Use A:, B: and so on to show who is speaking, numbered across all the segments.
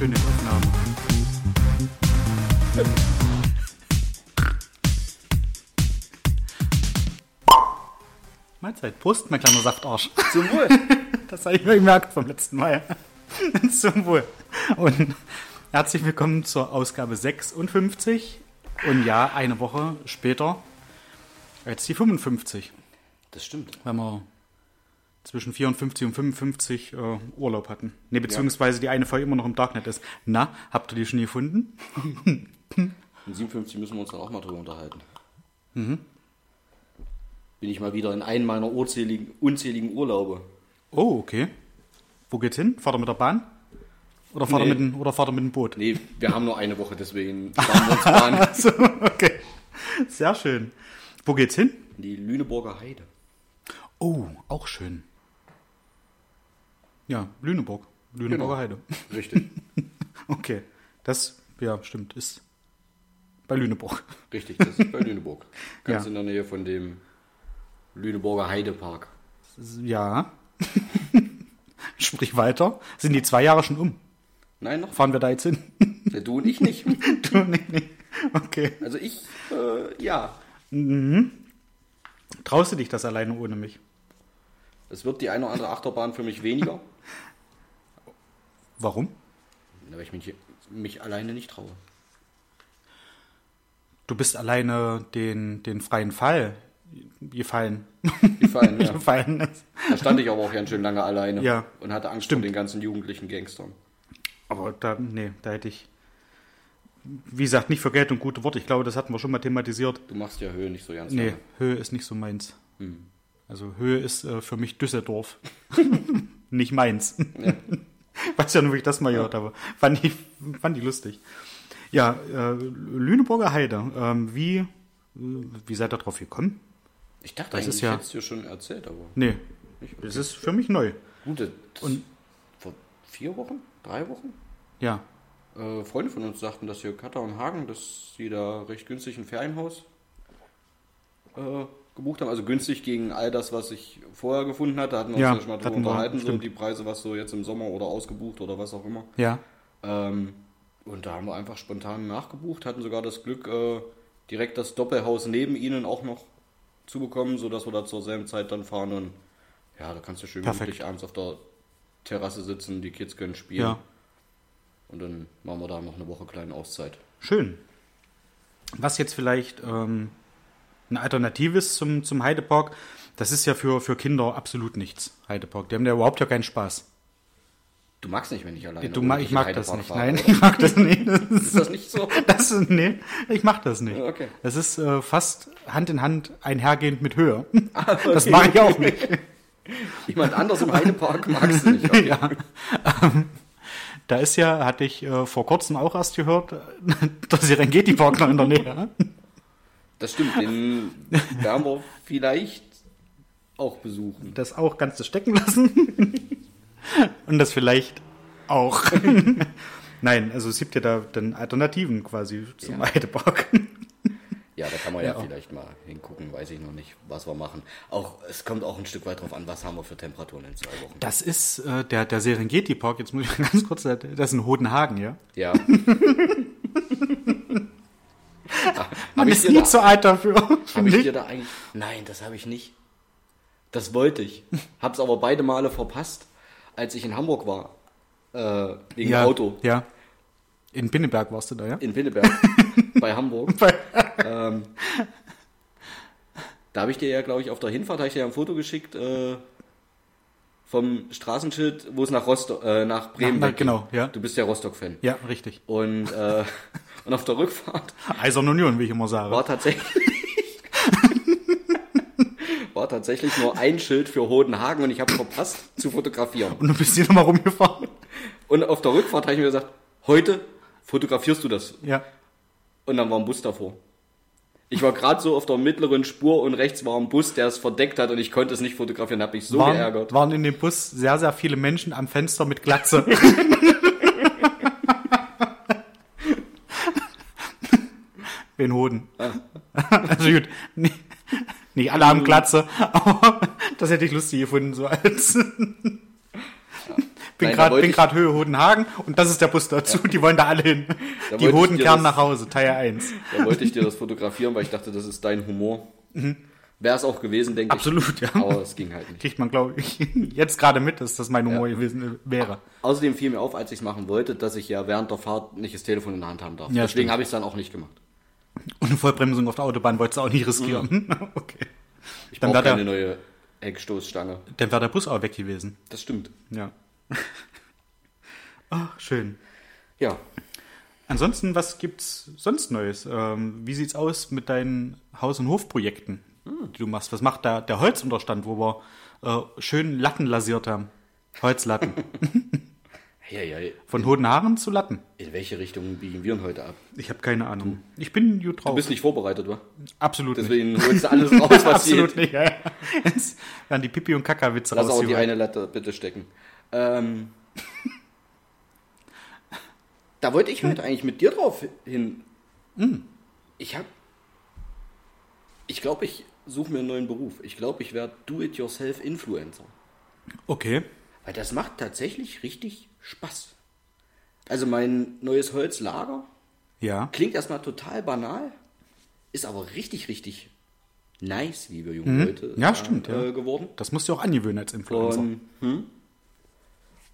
A: Schöne Aufnahme. Mahlzeit. Prost, mein kleiner Saftarsch.
B: Zum Wohl.
A: Das habe ich mir gemerkt vom letzten Mal. Zum Wohl. Und herzlich willkommen zur Ausgabe 56. Und ja, eine Woche später als die 55.
B: Das stimmt.
A: Wenn wir zwischen 54 und 55 äh, Urlaub hatten. Ne, beziehungsweise die eine Folge immer noch im Darknet ist. Na, habt ihr die schon gefunden?
B: In 57 müssen wir uns dann auch mal drüber unterhalten.
A: Mhm.
B: Bin ich mal wieder in einen meiner unzähligen, unzähligen Urlaube.
A: Oh, okay. Wo geht's hin? Fahrt ihr mit der Bahn? Oder fahrt,
B: Nee.
A: mit dem, oder fahrt ihr mit dem Boot?
B: Nee, wir haben nur eine Woche, deswegen fahren wir uns Bahn.
A: Also, okay. Sehr schön. Wo geht's hin?
B: In die Lüneburger Heide.
A: Oh, auch schön. Ja, Lüneburg. Lüneburger
B: Genau.
A: Heide.
B: Richtig,
A: Okay. Das, ja, stimmt, ist bei Lüneburg.
B: richtig, das ist bei Lüneburg. Ganz
A: Ja.
B: in der Nähe von dem Lüneburger Heidepark.
A: Ja. Sprich weiter. Sind die zwei Jahre schon um?
B: Nein, noch?
A: Fahren wir da jetzt hin?
B: Ja, Du und ich nicht.
A: du, nee, nee. Okay.
B: Also ich, äh, ja.
A: Traust du dich das alleine ohne mich?
B: Es wird die eine oder andere Achterbahn für mich weniger,
A: Warum?
B: weil ich mich, mich alleine nicht traue.
A: Du bist alleine den, den freien Fall gefallen.
B: Gefallen, ja.
A: gefallen ist.
B: Da stand ich aber auch ganz schön lange alleine
A: Ja.
B: und hatte Angst
A: Stimmt.
B: vor den ganzen jugendlichen Gangstern.
A: Aber da, nee, da hätte ich, wie gesagt, nicht für Geld und gute Worte. Ich glaube, das hatten wir schon mal thematisiert.
B: Du machst ja Höhe nicht so ganz
A: Nee,
B: lange.
A: Höhe ist nicht so meins.
B: Hm.
A: Also Höhe ist äh, für mich Düsseldorf. nicht meins. Weiß ja nur, wie ich das mal gehört habe. Fand ich, fand ich lustig. Ja, äh, Lüneburger Heide. Ähm, wie, wie seid ihr drauf gekommen?
B: Ich dachte
A: Das ist ja-
B: ich hätte es dir schon erzählt, aber
A: Nee,
B: nicht.
A: das ist für mich neu.
B: Gut, das
A: Und-
B: vor vier Wochen, drei Wochen,
A: Ja,
B: äh, Freunde von uns sagten, dass hier Katar und Hagen, dass sie da recht günstig ein Ferienhaus äh, gebucht haben. Also günstig gegen all das, was ich vorher gefunden hatte. Hatten wir uns
A: Ja,
B: ja, schon mal drüber unterhalten, so die Preise, was so jetzt im Sommer oder ausgebucht oder was auch immer.
A: ja.
B: Ähm, und da haben wir einfach spontan nachgebucht, hatten sogar das Glück, äh, direkt das Doppelhaus neben ihnen auch noch zu bekommen, sodass wir da zur selben Zeit dann fahren und ja, da kannst du schön
A: Perfekt.
B: gemütlich abends auf der Terrasse sitzen, die Kids können spielen
A: Ja.
B: und dann machen wir da noch eine Woche kleine Auszeit.
A: Schön. Was jetzt vielleicht ähm, eine Alternative ist zum, zum Heidepark, das ist ja für, für Kinder absolut nichts, Heidepark. Die haben ja überhaupt ja keinen Spaß.
B: Du magst nicht, wenn ich alleine
A: Du,
B: ohne
A: ma-
B: dich
A: ich mag das nicht.
B: fahre,
A: Nein,
B: oder?
A: ich mag das nicht. Das ist,
B: Ist das nicht so?
A: das ist, nee, ich mag das nicht.
B: Okay.
A: Das ist äh, fast Hand in Hand einhergehend mit Höhe.
B: Ah,
A: Das mache ich auch nicht.
B: Jemand anders im Heidepark magst du nicht. Okay.
A: Ja. Ähm, da ist ja, hatte ich äh, vor kurzem auch erst gehört, der Serengeti-Park noch in der Nähe.
B: Das stimmt, den werden wir vielleicht auch besuchen.
A: Das auch ganz zu stecken lassen. Und das vielleicht auch. Nein, also es gibt ja da dann Alternativen quasi zum
B: Ja.
A: Heidepark.
B: Ja, da kann man ja,
A: Ja.
B: vielleicht mal hingucken, weiß ich noch nicht, was wir machen. Auch es kommt auch ein Stück weit drauf an, was haben wir für Temperaturen in zwei Wochen.
A: Das ist äh, der, der Serengeti-Park, jetzt muss ich mal ganz kurz, das ist in Hodenhagen, ja?
B: Ja.
A: Man ist nie
B: da-
A: zu alt dafür.
B: Habe ich dir da eigentlich. Nein, das habe ich nicht. Das wollte ich. Hab's aber beide Male verpasst, als ich in Hamburg war. Äh, wegen
A: ja,
B: Auto.
A: Ja. In Pinneberg warst du da, ja?
B: In Pinneberg. bei Hamburg. ähm, da habe ich dir ja, glaube ich, auf der Hinfahrt habe ich dir ja ein Foto geschickt äh, vom Straßenschild, wo es nach Rostock, äh, nach Bremen weggeht.
A: genau, ja.
B: Du bist ja Rostock-Fan.
A: Ja, richtig.
B: Und, äh, und auf der Rückfahrt
A: Eiserne Union, wie ich immer sage.
B: war tatsächlich war tatsächlich nur ein Schild für Hodenhagen und ich habe verpasst zu fotografieren.
A: Und du bist hier nochmal rumgefahren.
B: Und auf der Rückfahrt habe ich mir gesagt, heute fotografierst du das.
A: Ja.
B: Und dann war ein Bus davor. Ich war gerade so auf der mittleren Spur und rechts war ein Bus, der es verdeckt hat und ich konnte es nicht fotografieren, habe mich so
A: waren,
B: geärgert.
A: waren in dem Bus sehr, sehr viele Menschen am Fenster mit Glatze. Den Hoden. Also gut, nicht, nicht alle haben Glatze, aber das hätte ich lustig gefunden, so als. bin gerade bin
B: ich-
A: grad Höhe Hodenhagen und das ist der Bus dazu. Die wollen da alle hin.
B: Da
A: Die
B: wollte ich
A: Hoden
B: dir
A: kehren
B: das-
A: nach Hause, Teil 1.
B: Da wollte ich dir das fotografieren, weil ich dachte, das ist dein Humor. Wäre es auch gewesen, denke ich.
A: Mhm. Absolut, ja.
B: Aber es ging halt nicht.
A: Kriegt man, glaube ich, jetzt gerade mit, dass das mein Humor gewesen wäre.
B: Außerdem fiel mir auf, als ich es machen wollte, dass ich ja während der Fahrt nicht das Telefon in der Hand haben darf.
A: Ja,
B: Deswegen habe ich es dann auch nicht gemacht.
A: Und eine Vollbremsung auf der Autobahn wolltest du auch nicht riskieren. Okay.
B: Ich
A: Dann
B: brauche keine
A: der-
B: neue Heckstoßstange.
A: Dann wäre der Bus auch weg gewesen.
B: Das stimmt.
A: Ja. Ach, schön.
B: Ja,
A: Ansonsten, was gibt's sonst Neues? Ähm, wie sieht's aus mit deinen Haus- und Hofprojekten, die du machst? Was macht da der Holzunterstand, wo wir äh, schön Latten lasiert haben? Holzlatten.
B: ja, ja.
A: Von Hodenhaaren zu Latten.
B: In welche Richtung biegen wir heute ab?
A: Ich habe keine Ahnung. Ich bin gut drauf.
B: Du bist nicht vorbereitet, wa?
A: Absolut nicht.
B: Deswegen holst du alles raus, was
A: Absolut
B: geht.
A: nicht. Ja. Jetzt werden die Pipi- und Kaka-Witze
B: Lass auch die eine Latte bitte stecken. Ähm, da wollte ich heute eigentlich mit dir drauf hin. Ich habe, ich glaube, ich suche mir einen neuen Beruf. Ich glaube, ich werde Do-it-yourself-Influencer.
A: Okay.
B: Weil das macht tatsächlich richtig Spaß. Also mein neues Holzlager
A: Ja.
B: klingt erstmal total banal, ist aber richtig, richtig nice, wie wir jungen Leute
A: Mhm. Ja,
B: sagen,
A: stimmt, ja.
B: Äh, geworden.
A: Das musst du auch angewöhnen als Influencer.
B: Und, hm?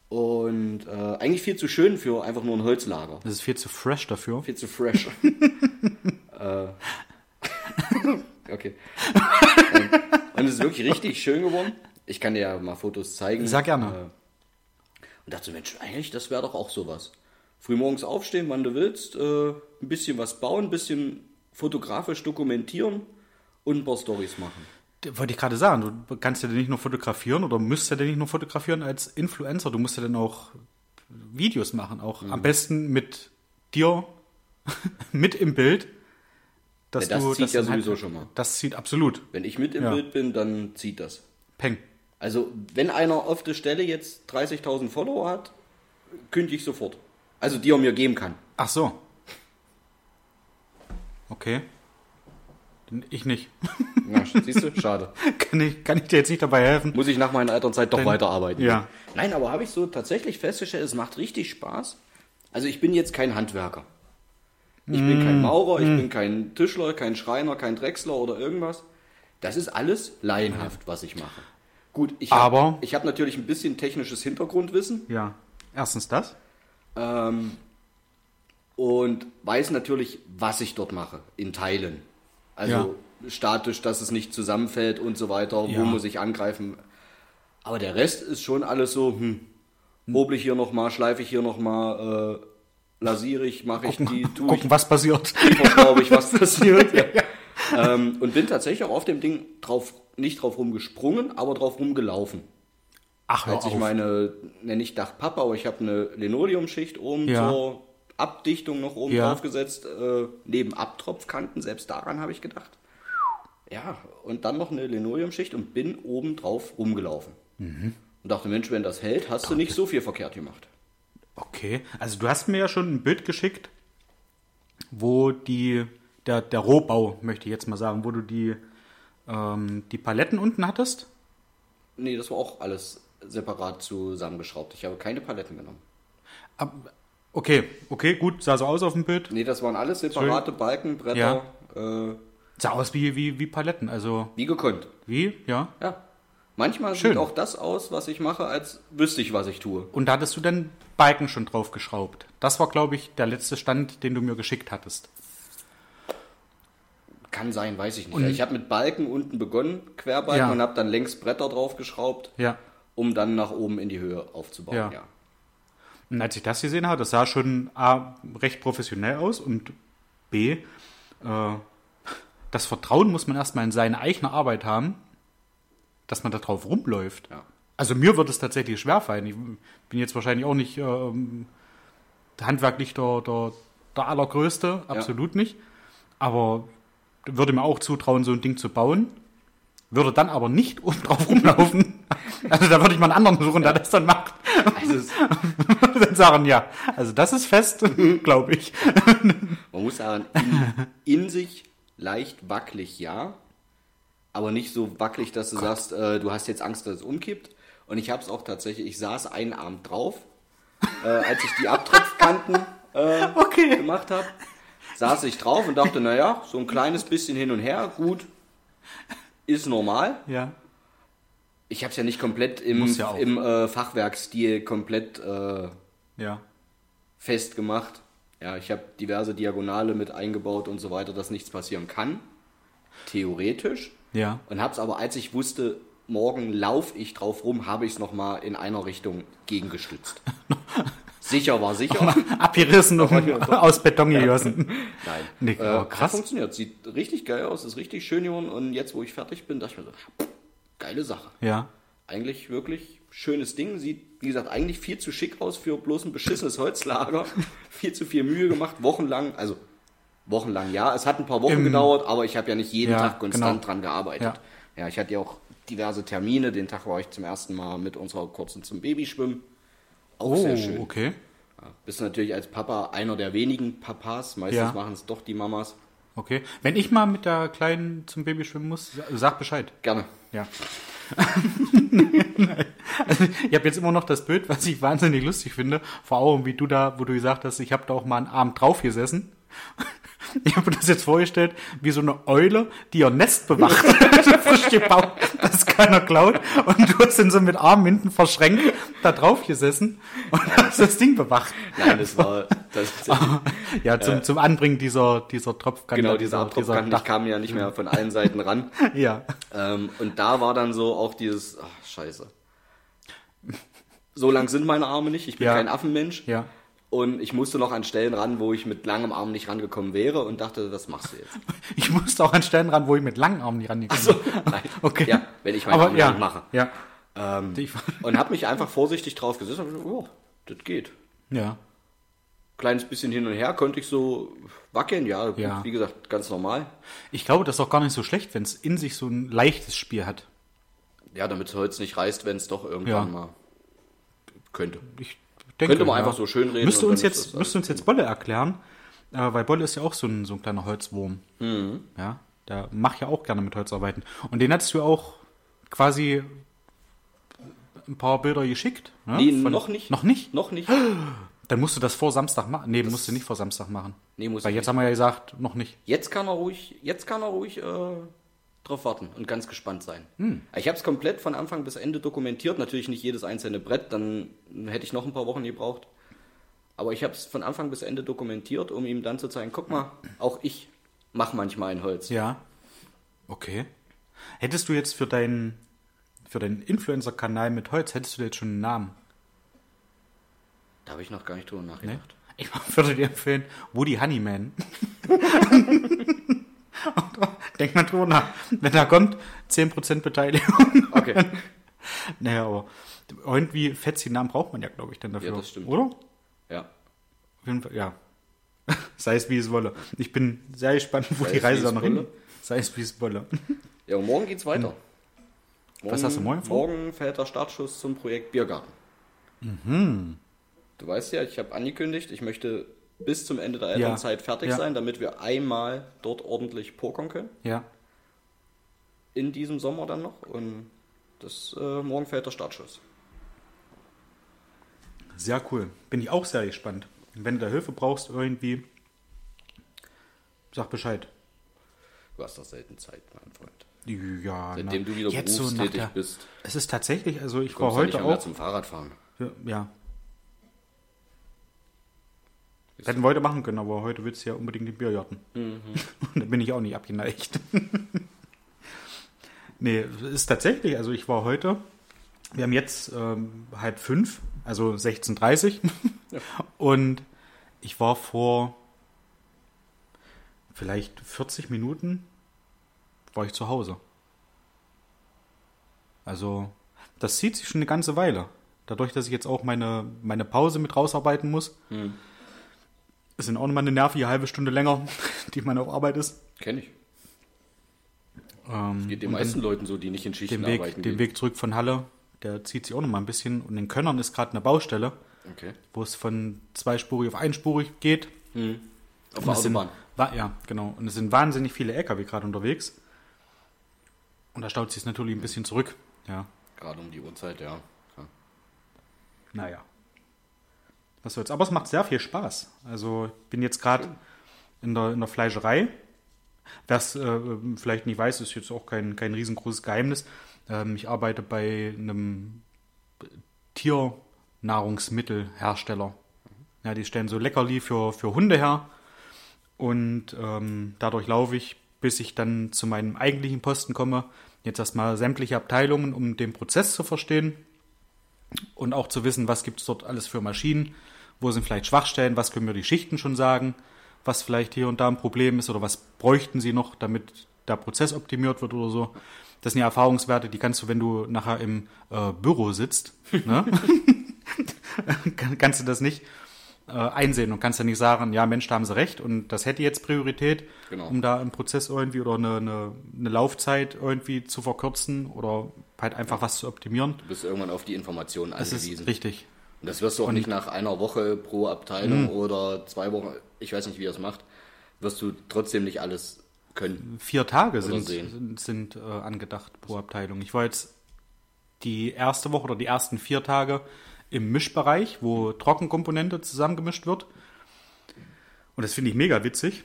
B: und äh, eigentlich viel zu schön für einfach nur ein Holzlager.
A: das ist viel zu fresh dafür.
B: Viel zu fresh. äh, okay. Und es ist wirklich richtig schön geworden. Ich kann dir ja mal Fotos zeigen.
A: Sag gerne.
B: Äh, und dachte, Mensch, eigentlich, das wäre doch auch sowas. Frühmorgens aufstehen, wann du willst, äh, ein bisschen was bauen, ein bisschen fotografisch dokumentieren und ein paar Stories machen.
A: Wollte ich gerade sagen, du kannst ja nicht nur fotografieren oder müsst ja nicht nur fotografieren als Influencer, du musst ja dann auch Videos machen, auch
B: Mhm.
A: am besten mit dir mit im Bild. Dass
B: Ja, das
A: du,
B: zieht ja
A: dann halt-
B: sowieso schon mal.
A: Das zieht absolut.
B: Wenn ich mit im
A: Ja.
B: Bild bin, dann zieht das.
A: Peng.
B: Also, wenn einer auf der Stelle jetzt 30.000 Follower hat, kündige ich sofort. Also, die er mir geben kann.
A: Ach so. Okay. Ich nicht.
B: Na, siehst du? Schade.
A: kann, ich, kann ich dir jetzt nicht dabei helfen?
B: Muss ich nach meiner Elternzeit doch weiterarbeiten.
A: ja.
B: Nein, aber habe ich so tatsächlich festgestellt, es macht richtig Spaß. Also, ich bin jetzt kein Handwerker. Ich bin
A: Mm.
B: kein Maurer, ich bin kein Tischler, kein Schreiner, kein Drechsler oder irgendwas. Das ist alles laienhaft, was ich mache. Gut, ich habe ich hab natürlich ein bisschen technisches Hintergrundwissen.
A: Ja. Erstens das.
B: Ähm, und weiß natürlich, was ich dort mache, in Teilen. Also statisch, dass es nicht zusammenfällt und so weiter,
A: Ja.
B: wo muss ich angreifen. Aber der Rest ist schon alles so, hm, hobel ich hier nochmal, schleife ich hier nochmal, äh, lasiere ich, mache ich die, tue ich,
A: Gucken, was passiert.
B: verschraube ich, was passiert. ja. ähm, und bin tatsächlich auch auf dem Ding drauf, nicht drauf rumgesprungen, aber drauf rumgelaufen.
A: Ach,
B: Als ich
A: auf.
B: meine, nenne ich Dachpappe, aber ich habe eine Linoleumschicht oben
A: Ja.
B: zur Abdichtung noch oben
A: Ja.
B: drauf gesetzt, äh, neben Abtropfkanten, selbst daran habe ich gedacht. Ja, und dann noch eine Linoleumschicht und bin oben drauf rumgelaufen.
A: Mhm.
B: Und dachte, Mensch, wenn das hält, hast du nicht so viel verkehrt gemacht.
A: Okay, also du hast mir ja schon ein Bild geschickt, wo die, der, der Rohbau, möchte ich jetzt mal sagen, wo du die, ähm, die Paletten unten hattest.
B: Nee, das war auch alles separat zusammengeschraubt. Ich habe keine Paletten genommen.
A: Ab, okay, okay, gut, sah so aus auf dem Bild.
B: Nee, das waren alles separate Balken, Bretter, äh,
A: Sah aus wie, wie, wie Paletten, also
B: wie gekonnt.
A: wie, ja.
B: Ja. Manchmal
A: Schön.
B: sieht auch das aus, was ich mache, als wüsste ich, was ich tue.
A: Und da hattest du dann Balken schon drauf geschraubt. Das war, glaube ich, der letzte Stand, den du mir geschickt hattest.
B: Kann sein, weiß ich nicht. ich habe mit Balken unten begonnen, Querbalken,
A: Ja.
B: und habe dann längs Bretter draufgeschraubt,
A: Ja.
B: um dann nach oben in die Höhe aufzubauen.
A: Ja.
B: Ja.
A: Und als ich das gesehen habe, das sah schon A, recht professionell aus und B, äh, das Vertrauen muss man erstmal in seine eigene Arbeit haben, dass man da drauf rumläuft.
B: Ja.
A: Also mir wird es tatsächlich schwerfallen. Ich bin jetzt wahrscheinlich auch nicht ähm, handwerklich der, der, der Allergrößte, absolut nicht. Aber würde mir auch zutrauen, so ein Ding zu bauen. Würde dann aber nicht oben drauf rumlaufen. Also da würde ich mal einen anderen suchen, der das dann macht.
B: Also
A: dann sagen, ja, also das ist fest, glaube ich.
B: man muss sagen, in, in sich leicht wackelig, ja, aber nicht so wackelig, dass du sagst, äh, du hast jetzt Angst, dass es umkippt. Und ich habe es auch tatsächlich, ich saß einen Abend drauf, äh, als ich die Abtropfkanten äh,
A: Okay.
B: gemacht habe, saß ich drauf und dachte, naja, so ein kleines bisschen hin und her, gut, ist normal.
A: Ja.
B: Ich habe es ja nicht komplett im,
A: ja
B: im äh, Fachwerkstil komplett äh,
A: Ja.
B: festgemacht. Ja, ich habe diverse Diagonale mit eingebaut und so weiter, dass nichts passieren kann. Theoretisch.
A: Ja.
B: Und habe es aber, als ich wusste, morgen laufe ich drauf rum, habe ich es nochmal in einer Richtung gegengestützt. sicher war sicher.
A: Abgerissen und aus Beton gegossen.
B: Nein.
A: Nee,
B: äh,
A: oh, krass.
B: funktioniert. Sieht richtig geil aus, ist richtig schön geworden. Und jetzt, wo ich fertig bin, dachte ich mir so, geile Sache.
A: Ja.
B: Eigentlich wirklich schönes Ding. Sieht, wie gesagt, eigentlich viel zu schick aus für bloß ein beschissenes Holzlager. viel zu viel Mühe gemacht, wochenlang. Also wochenlang, ja. Es hat ein paar Wochen
A: Im-
B: gedauert, aber ich habe ja nicht jeden
A: Ja,
B: Tag konstant
A: genau.
B: dran gearbeitet. Ja. ich hatte ja auch diverse Termine. Den Tag war ich zum ersten Mal mit unserer kurzen zum Babyschwimmen. Auch
A: Oh,
B: sehr schön.
A: okay.
B: Ja, bist natürlich als Papa einer der wenigen Papas. Meistens
A: Ja.
B: machen es doch die Mamas.
A: Okay. Wenn ich mal mit der Kleinen zum Baby schwimmen muss, sag Bescheid.
B: Gerne.
A: Ja. also, ich habe jetzt immer noch das Bild, was ich wahnsinnig lustig finde, vor Augen, wie du da, wo du gesagt hast, ich habe da auch mal einen Abend drauf gesessen. Ich habe mir das jetzt vorgestellt, wie so eine Eule, die ihr Nest bewacht, frisch gebaut, dass keiner klaut. Und du hast dann so mit Armen hinten verschränkt da drauf gesessen und hast das Ding bewacht.
B: Nein, das war das,
A: Ja, zum, zum Anbringen dieser, dieser Tropfkanne.
B: genau dieser Abtropfkanten. Ich kam ja nicht mehr von allen Seiten ran.
A: Ja.
B: Ähm, und da war dann so auch dieses, ach, scheiße. So lang sind meine Arme nicht, ich bin
A: Ja.
B: kein Affenmensch.
A: Ja.
B: Und ich musste noch an Stellen ran, wo ich mit langem Arm nicht rangekommen wäre und dachte, was machst du jetzt?
A: Ich musste auch an Stellen ran, wo ich mit langen Armen nicht rangekommen
B: So,
A: bin.
B: nein.
A: Okay.
B: Ja, wenn ich meine
A: Aber
B: Arme
A: ja,
B: mache.
A: Ja.
B: Ähm, und habe mich einfach vorsichtig drauf gesetzt und gesagt, oh, das geht.
A: Ja.
B: Kleines bisschen hin und her konnte ich so wackeln, ja, gut,
A: Ja.
B: wie gesagt, ganz normal.
A: Ich glaube, das ist auch gar nicht so schlecht, wenn es in sich so ein leichtes Spiel hat.
B: Ja, damit das Holz nicht reißt, wenn es doch irgendwann
A: Ja.
B: mal könnte.
A: Ich denke,
B: Könnte man einfach so schön reden
A: Müsste uns jetzt,
B: das
A: müsste uns jetzt Bolle erklären, äh, weil Bolle ist ja auch so ein, so ein kleiner Holzwurm.
B: Mhm.
A: Ja, der macht ja auch gerne mit Holz arbeiten. Und den hattest du auch quasi ein paar Bilder geschickt. Ne?
B: Nee,
A: Von-
B: noch nicht.
A: Noch nicht?
B: Noch nicht.
A: Dann musst du das vor Samstag machen. Nee, musst du nicht vor Samstag machen.
B: Nee, muss
A: Weil jetzt
B: nicht.
A: haben wir ja gesagt, noch nicht.
B: Jetzt kann er ruhig, jetzt kann er ruhig äh, drauf warten und ganz gespannt sein.
A: Hm.
B: Ich habe es komplett von Anfang bis Ende dokumentiert. Natürlich nicht jedes einzelne Brett, dann hätte ich noch ein paar Wochen gebraucht. Aber ich habe es von Anfang bis Ende dokumentiert, um ihm dann zu zeigen, guck mal, auch ich mache manchmal ein Holz.
A: Ja. Okay. Hättest du jetzt für deinen für deinen Influencer-Kanal mit Holz, hättest du jetzt schon einen Namen?
B: Da habe ich noch gar nicht drüber
A: Ne?
B: nachgedacht.
A: Ich würde dir empfehlen, Woody Honeyman. Denk mal drüber nach. Wenn da kommt, 10% Beteiligung.
B: Okay.
A: Naja, aber irgendwie fetzige Namen braucht man ja, glaube ich, dann dafür.
B: Ja, das stimmt.
A: Oder?
B: ja.
A: Auf jeden Fall, ja. Sei es wie es wolle. Ich bin sehr gespannt, wo
B: Sei
A: die Reise
B: wie
A: da
B: es
A: noch hin. Sei es wie es wolle.
B: Ja, und morgen geht's weiter. Morgen,
A: Hm. Was hast du morgen vor?
B: Morgen fällt der Startschuss zum Projekt Biergarten.
A: Mhm.
B: Du weißt ja, ich habe angekündigt, ich möchte bis zum Ende der
A: Ja.
B: Elternzeit fertig
A: Ja.
B: sein, damit wir einmal dort ordentlich pokern können.
A: Ja.
B: In diesem Sommer dann noch. Und das äh, morgen fällt der Startschuss.
A: Sehr cool. Bin ich auch sehr gespannt. Wenn du da Hilfe brauchst, irgendwie, sag Bescheid.
B: Du hast doch selten Zeit, mein Freund.
A: Ja,
B: Seitdem
A: na,
B: du wieder
A: jetzt so
B: berufstätig
A: der-
B: bist,
A: Es ist tatsächlich, also ich war heute
B: mehr
A: auch.
B: zum Fahrradfahren.
A: Ja. Hätten wir heute machen können, aber heute willst du ja unbedingt den Biergarten.
B: Mhm.
A: Und da bin ich auch nicht abgeneigt. nee, es ist tatsächlich, also ich war heute, wir haben jetzt ähm, halb fünf, also 16.30
B: Ja.
A: Und ich war vor vielleicht 40 Minuten war ich zu Hause. Also, das zieht sich schon eine ganze Weile. Dadurch, dass ich jetzt auch meine, meine Pause mit rausarbeiten muss,
B: Hm.
A: Ist dann auch nochmal eine nervige halbe Stunde länger, die man auf Arbeit ist.
B: Kenn ich.
A: Ähm,
B: Geht den meisten Leuten so, die nicht in Schichten
A: den Weg,
B: arbeiten
A: den
B: gehen.
A: Weg zurück von Halle, der zieht sich auch nochmal ein bisschen. Und in Könnern ist gerade eine Baustelle,
B: Okay.
A: wo es von zweispurig auf einspurig geht.
B: Auf
A: Und
B: der
A: sind,
B: Autobahn.
A: wa- ja, genau. Und es sind wahnsinnig viele LKW gerade unterwegs. Und da staut sich es natürlich ein bisschen zurück. Ja.
B: Gerade um die Uhrzeit, ja.
A: naja. Was soll's. Aber es macht sehr viel Spaß. Also ich bin jetzt gerade in der, in der Fleischerei. Wer es äh, vielleicht nicht weiß, ist jetzt auch kein, kein riesengroßes Geheimnis. Ähm, ich arbeite bei einem Tiernahrungsmittelhersteller. Ja, die stellen so Leckerli für, für Hunde her. Und ähm, dadurch laufe ich, bis ich dann zu meinem eigentlichen Posten komme. Jetzt erstmal sämtliche Abteilungen, um den Prozess zu verstehen und auch zu wissen, was gibt es dort alles für Maschinen, wo sind vielleicht Schwachstellen, was können mir die Schichten schon sagen, was vielleicht hier und da ein Problem ist oder was bräuchten sie noch, damit der Prozess optimiert wird oder so. Das sind ja Erfahrungswerte, die kannst du, wenn du nachher im äh, Büro sitzt, ne? kannst du das nicht äh, einsehen und kannst ja nicht sagen, ja Mensch, da haben sie recht und das hätte jetzt Priorität,
B: Genau.
A: um da einen Prozess irgendwie oder eine, eine, eine Laufzeit irgendwie zu verkürzen oder halt einfach was zu optimieren.
B: Du bist irgendwann auf die Informationen
A: Das
B: angewiesen.
A: ist richtig.
B: Und das wirst du auch nicht nach einer Woche pro. Abteilung oder zwei Wochen, ich weiß nicht, wie er es macht, wirst du trotzdem nicht alles können.
A: Vier Tage sind, sind, sind äh, angedacht pro Abteilung. Ich war jetzt die erste Woche oder die ersten vier Tage im Mischbereich, wo Trockenkomponente zusammengemischt wird. Und das finde ich mega witzig,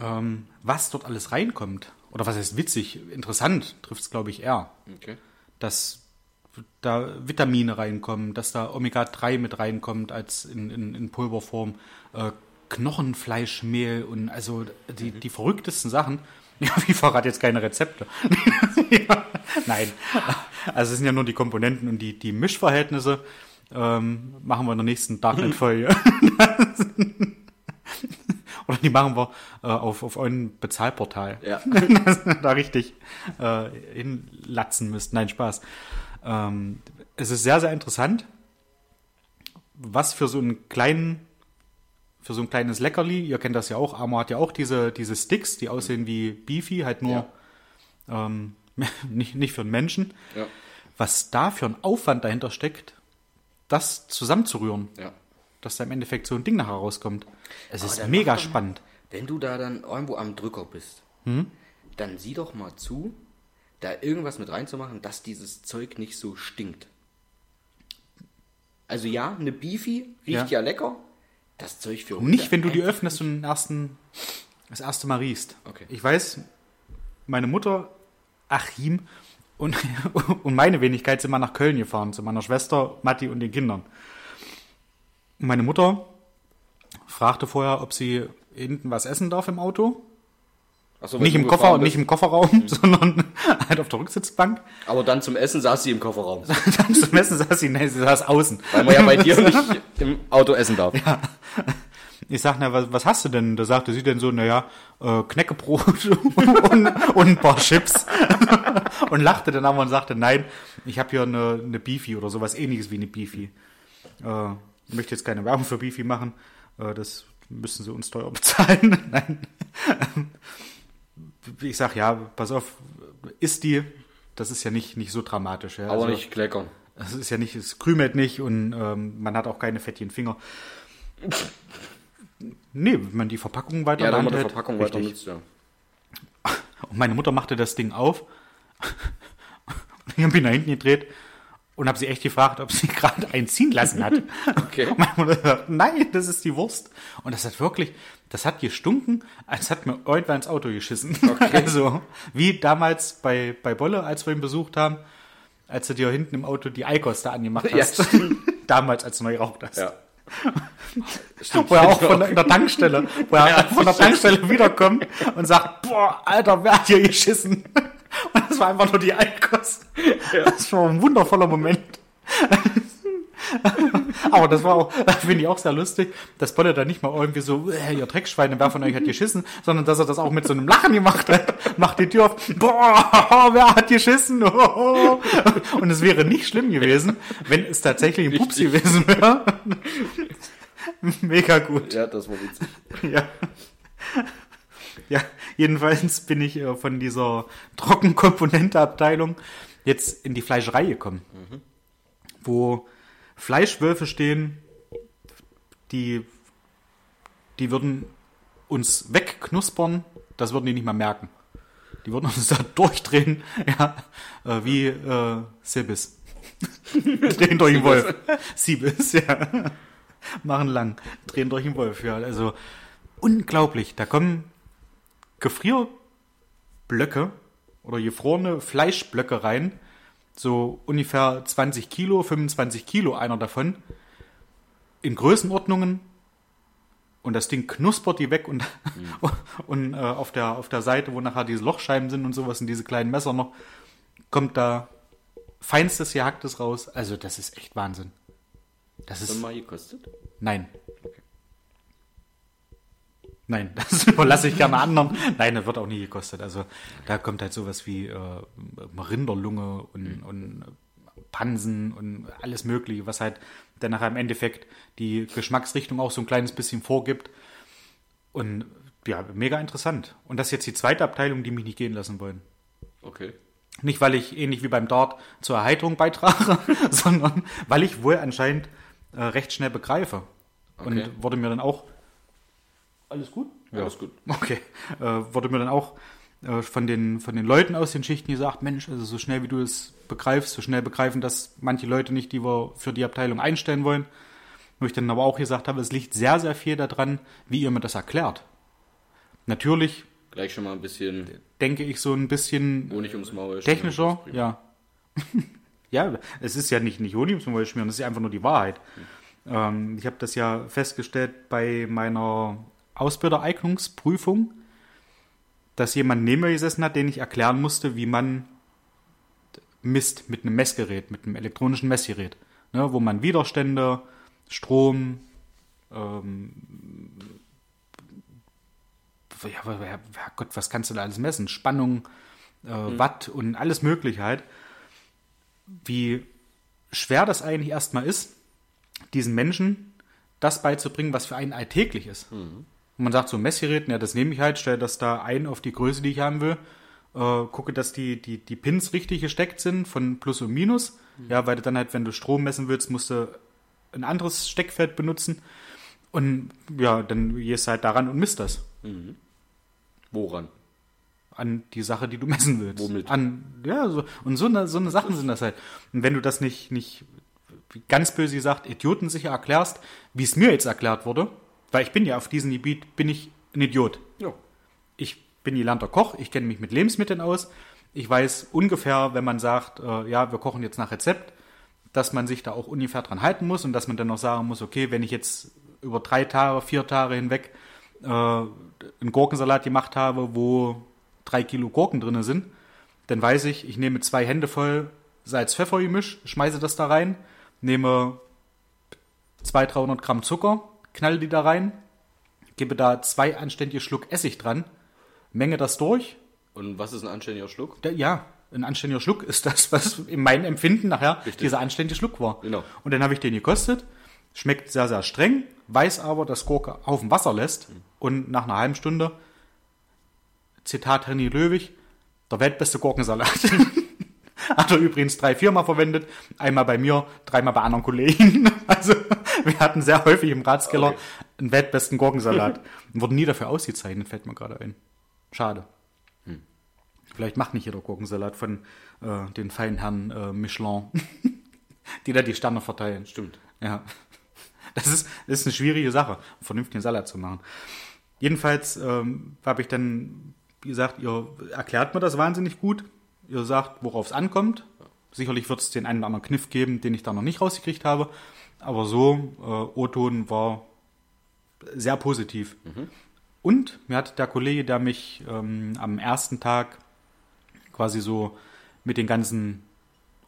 A: ähm, was dort alles reinkommt. Oder was heißt witzig? Interessant trifft es, glaube ich, eher.
B: Okay.
A: Dass da Vitamine reinkommen, dass da Omega-3 mit reinkommt als in, in, in Pulverform, äh, Knochenfleischmehl und also die, die verrücktesten Sachen. Ja, ich verrate jetzt keine Rezepte. ja, nein. Also es sind ja nur die Komponenten und die, die Mischverhältnisse ähm, machen wir in der nächsten Darknet-Folge. Oder die machen wir äh, auf, auf euren Bezahlportal
B: Ja.
A: da richtig äh, hinlatzen müsst. Nein, Spaß. Ähm, es ist sehr, sehr interessant, was für so einen kleinen, für so ein kleines Leckerli, ihr kennt das ja auch, Amor hat ja auch diese, diese Sticks, die aussehen wie Beefy, halt nur ähm, nicht, nicht für einen Menschen.
B: Ja.
A: Was da für ein Aufwand dahinter steckt, das zusammenzurühren,
B: ja.
A: dass da im Endeffekt so ein Ding nachher rauskommt. Es
B: Aber
A: ist mega
B: mal-
A: spannend.
B: Wenn du da dann irgendwo am Drücker bist,
A: Hm?
B: dann sieh doch mal zu, da irgendwas mit reinzumachen, dass dieses Zeug nicht so stinkt. Also ja, eine Beefy riecht ja,
A: Ja.
B: lecker. Das Zeug für Hunde
A: Nicht, wenn du die öffnest und den ersten, das erste Mal riechst.
B: Okay.
A: Ich weiß, meine Mutter, Achim und, und meine Wenigkeit sind mal nach Köln gefahren, zu meiner Schwester Matti und den Kindern. Und meine Mutter fragte vorher, ob sie hinten was essen darf im Auto.
B: So,
A: Nicht im Koffer, nicht im Kofferraum, sondern halt auf der Rücksitzbank.
B: Aber dann zum Essen saß sie im Kofferraum.
A: Dann zum Essen saß sie, nein, sie saß außen.
B: Weil man ja bei dir nicht im Auto essen darf.
A: Ich sag, na, was, was hast du denn? Da sagte sie denn so, naja, äh, Knäckebrot und, und ein paar Chips. und lachte dann aber und sagte, nein, ich habe hier eine, eine Beefy oder sowas ähnliches wie eine Beefy. Äh, ich möchte jetzt keine Werbung für Beefy machen. Äh, das müssen sie uns teuer bezahlen. nein. Ich sag, ja, pass auf, isst die. Das ist ja nicht, nicht so dramatisch. Ja.
B: Aber
A: Also,
B: nicht kleckern.
A: Es ist ja nicht, es krümelt nicht und ähm, man hat auch keine fettigen Finger. Nee, wenn man die Verpackung weiter
B: Ja, wenn man die Verpackung weiter nutzt, ja.
A: Und meine Mutter machte das Ding auf. Ich habe ihn nach hinten gedreht und habe sie echt gefragt, ob sie gerade einen ziehen lassen hat.
B: Okay.
A: Und meine Mutter sagt, nein, das ist die Wurst. Und das hat wirklich, das hat gestunken, als hat mir irgendwann ins Auto geschissen. Also, wie damals bei, bei Bolle, als wir ihn besucht haben, als du dir hinten im Auto die Eikos da angemacht
B: Ja,
A: hast. damals, als du neu geraucht hast.
B: Ja.
A: Wo er auch von der, der Tankstelle, wo er von der Tankstelle wiederkommt und sagt, boah, Alter, wer hat hier geschissen? Und das war einfach nur die Eikos. Das war ein wundervoller Moment. Aber das war auch, das finde ich auch sehr lustig, dass Bolle da nicht mal irgendwie so, äh, ihr Dreckschweine, wer von euch hat geschissen, sondern dass er das auch mit so einem Lachen gemacht hat. Macht die Tür auf, boah, wer hat geschissen? Und es wäre nicht schlimm gewesen, wenn es tatsächlich ein Pups gewesen wäre. Mega gut.
B: ja, das war witzig.
A: Ja. Ja, jedenfalls bin ich äh, von dieser Trockenkomponenteabteilung jetzt in die Fleischerei gekommen, wo Fleischwölfe stehen, die, die würden uns wegknuspern, das würden die nicht mal merken. Die würden uns da durchdrehen, ja, äh, wie äh, Silbis. drehen durch den Wolf. Siebes, ja. Machen lang, drehen durch den Wolf, ja. Also unglaublich. Da kommen Gefrierblöcke oder gefrorene Fleischblöcke rein. So ungefähr 20 Kilo, 25 Kilo einer davon. In Größenordnungen. Und das Ding knuspert die weg und, mhm. und äh, auf, der, auf der Seite, wo nachher diese Lochscheiben sind und sowas und diese kleinen Messer noch, kommt da feinstes Gehacktes raus. Also das ist echt Wahnsinn.
B: Das ist. mal gekostet?
A: Nein. Nein, das überlasse ich gerne anderen. Nein, das wird auch nie gekostet. Also da kommt halt sowas wie äh, Rinderlunge und, mhm. und Pansen und alles Mögliche, was halt dann nachher im Endeffekt die Geschmacksrichtung auch so ein kleines bisschen vorgibt. Und ja, mega interessant. Und das ist jetzt die zweite Abteilung, die mich nicht gehen lassen wollen.
B: Okay.
A: Nicht, weil ich ähnlich wie beim Dart zur Erheiterung beitrage, sondern weil ich wohl anscheinend äh, recht schnell begreife. Okay. Und wurde mir dann auch. Alles gut?
B: Ja, alles gut.
A: Okay. Äh, wurde mir dann auch äh, von, den, von den Leuten aus den Schichten gesagt: Mensch, also so schnell wie du es begreifst, so schnell begreifen das manche Leute nicht, die wir für die Abteilung einstellen wollen. Wo ich dann aber auch gesagt habe, es liegt sehr, sehr viel daran, wie ihr mir das erklärt. Natürlich
B: Gleich schon mal ein bisschen.
A: Denke ich so ein bisschen.
B: Honig ums Maul
A: Technischer, ja. ja, es ist ja nicht, nicht Honig ums Maul schmieren, das ist einfach nur die Wahrheit. Hm. Ähm, ich habe das ja festgestellt bei meiner Ausbildereignungsprüfung, dass jemand neben mir gesessen hat, den ich erklären musste, wie man misst mit einem Messgerät, mit einem elektronischen Messgerät, ne, wo man Widerstände, Strom, ähm, ja, Gott, was kannst du da alles messen? Spannung, äh, mhm. Watt und alles Mögliche halt. Wie schwer das eigentlich erstmal ist, diesen Menschen das beizubringen, was für einen alltäglich ist. Mhm. Und man sagt so, Messgerät, ja, das nehme ich halt, stelle das da ein auf die Größe, die ich haben will, äh, gucke, dass die, die, die Pins richtig gesteckt sind von Plus und Minus. Mhm. Ja, weil du dann halt, wenn du Strom messen willst, musst du ein anderes Steckfeld benutzen. Und ja, dann gehst du halt daran und misst das. Mhm.
B: Woran?
A: An die Sache, die du messen willst.
B: Womit?
A: An, ja, so, und so eine, so eine Sachen sind das halt. Und wenn du das nicht, nicht ganz böse gesagt, idiotensicher erklärst, wie es mir jetzt erklärt wurde, weil ich bin ja auf diesem Gebiet, bin ich ein Idiot.
B: Ja.
A: Ich bin gelernter Koch, ich kenne mich mit Lebensmitteln aus. Ich weiß ungefähr, wenn man sagt, äh, ja, wir kochen jetzt nach Rezept, dass man sich da auch ungefähr dran halten muss und dass man dann noch sagen muss, okay, wenn ich jetzt über drei Tage, vier Tage hinweg äh, einen Gurkensalat gemacht habe, wo drei Kilo Gurken drin sind, dann weiß ich, ich nehme zwei Hände voll Salz-Pfeffer-Gemisch, schmeiße das da rein, nehme 200, 300 Gramm Zucker, knalle die da rein, gebe da zwei anständige Schluck Essig dran, menge das durch.
B: Und was ist ein anständiger Schluck?
A: Da, ja, ein anständiger Schluck ist das, was in meinem Empfinden nachher Richtig. dieser anständige Schluck war.
B: Genau.
A: Und dann habe ich den gekostet, schmeckt sehr, sehr streng, weiß aber, dass Gurke auf dem Wasser lässt und nach einer halben Stunde, Zitat Henny Löwig, der weltbeste Gurkensalat. Hat er übrigens drei, viermal verwendet. Einmal bei mir, dreimal bei anderen Kollegen. Also wir hatten sehr häufig im Ratskeller okay. einen weltbesten Gurkensalat. Und wurden nie dafür ausgezeichnet, fällt mir gerade ein. Schade. Hm. Vielleicht macht nicht jeder Gurkensalat von äh, den feinen Herren äh, Michelin, die da die Sterne verteilen.
B: Stimmt.
A: Ja. Das ist, das ist eine schwierige Sache, einen vernünftigen Salat zu machen. Jedenfalls ähm, habe ich dann gesagt, ihr erklärt mir das wahnsinnig gut. Ihr sagt, worauf es ankommt. Sicherlich wird es den einen oder anderen Kniff geben, den ich da noch nicht rausgekriegt habe. Aber so, äh, O-Ton war sehr positiv. Mhm. Und mir hat der Kollege, der mich ähm, am ersten Tag quasi so mit den ganzen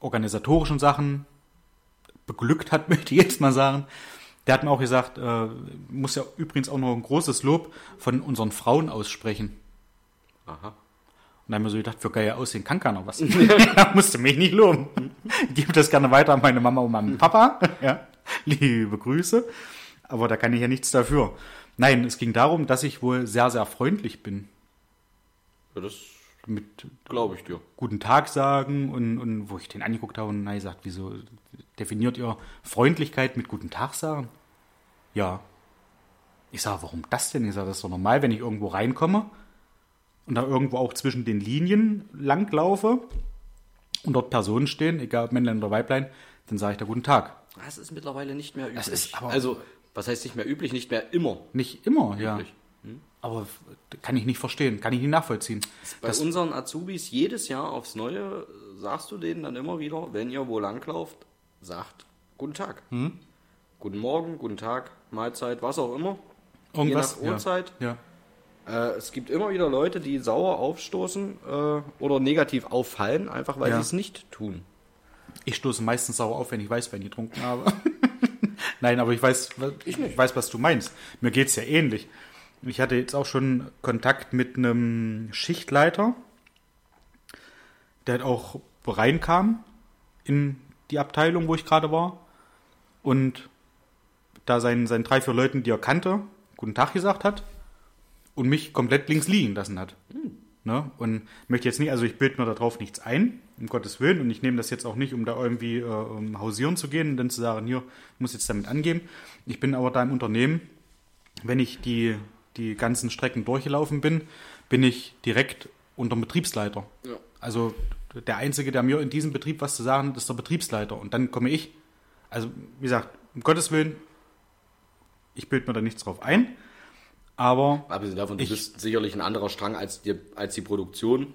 A: organisatorischen Sachen beglückt hat, möchte ich jetzt mal sagen, der hat mir auch gesagt, äh, muss ja übrigens auch noch ein großes Lob von unseren Frauen aussprechen. Aha. Und dann haben wir so gedacht, für geil aussehen kann keiner was. da musste mich nicht loben. Ich gebe das gerne weiter an meine Mama und meinen Papa. Ja. Liebe Grüße. Aber da kann ich ja nichts dafür. Nein, es ging darum, dass ich wohl sehr, sehr freundlich bin.
B: Ja, das mit glaube ich dir.
A: Guten Tag sagen und, und wo ich den angeguckt habe und nein sagt, wieso definiert ihr Freundlichkeit mit Guten Tag sagen? Ja. Ich sage, warum das denn? Ich sage, das ist doch normal, wenn ich irgendwo reinkomme und da irgendwo auch zwischen den Linien langlaufe und dort Personen stehen, egal ob Männlein oder Weiblein, dann sage ich da guten Tag.
B: Das ist mittlerweile nicht mehr üblich.
A: ist aber-
B: also, was heißt nicht mehr üblich? Nicht mehr immer.
A: Nicht immer, ja.
B: Üblich.
A: Aber kann ich nicht verstehen, kann ich nicht nachvollziehen.
B: Bei unseren Azubis jedes Jahr aufs Neue äh, sagst du denen dann immer wieder, wenn ihr wo langlauft, sagt Guten Tag.
A: Hm?
B: Guten Morgen, guten Tag, Mahlzeit, was auch immer.
A: Irgendwas,
B: Je nach Uhrzeit.
A: Ja.
B: Äh, es gibt immer wieder Leute, die sauer aufstoßen äh, oder negativ auffallen, einfach weil
A: Ja.
B: sie es nicht tun.
A: Ich stoße meistens sauer auf, wenn ich weiß, wenn ich getrunken habe. Nein, aber ich weiß, was-
B: Ich nicht.
A: weiß, was du meinst. Mir geht's ja ähnlich. Ich hatte jetzt auch schon Kontakt mit einem Schichtleiter, der halt auch reinkam in die Abteilung, wo ich gerade war. Und da seinen, seinen drei, vier Leuten, die er kannte, guten Tag gesagt hat und mich komplett links liegen lassen hat. Ne? Und möchte jetzt nicht, also ich bilde mir darauf nichts ein, um Gottes Willen, und ich nehme das jetzt auch nicht, um da irgendwie äh, um hausieren zu gehen und dann zu sagen, hier, ich muss jetzt damit angeben. Ich bin aber da im Unternehmen, wenn ich die, die ganzen Strecken durchgelaufen bin, bin ich direkt unter dem Betriebsleiter.
B: Ja.
A: Also der Einzige, der mir in diesem Betrieb was zu sagen hat, ist der Betriebsleiter. Und dann komme ich. Also, wie gesagt, um Gottes Willen, ich bilde mir da nichts drauf ein. Aber
B: Abgesehen davon, du
A: Ich-
B: bist sicherlich ein anderer Strang als die, als die Produktion.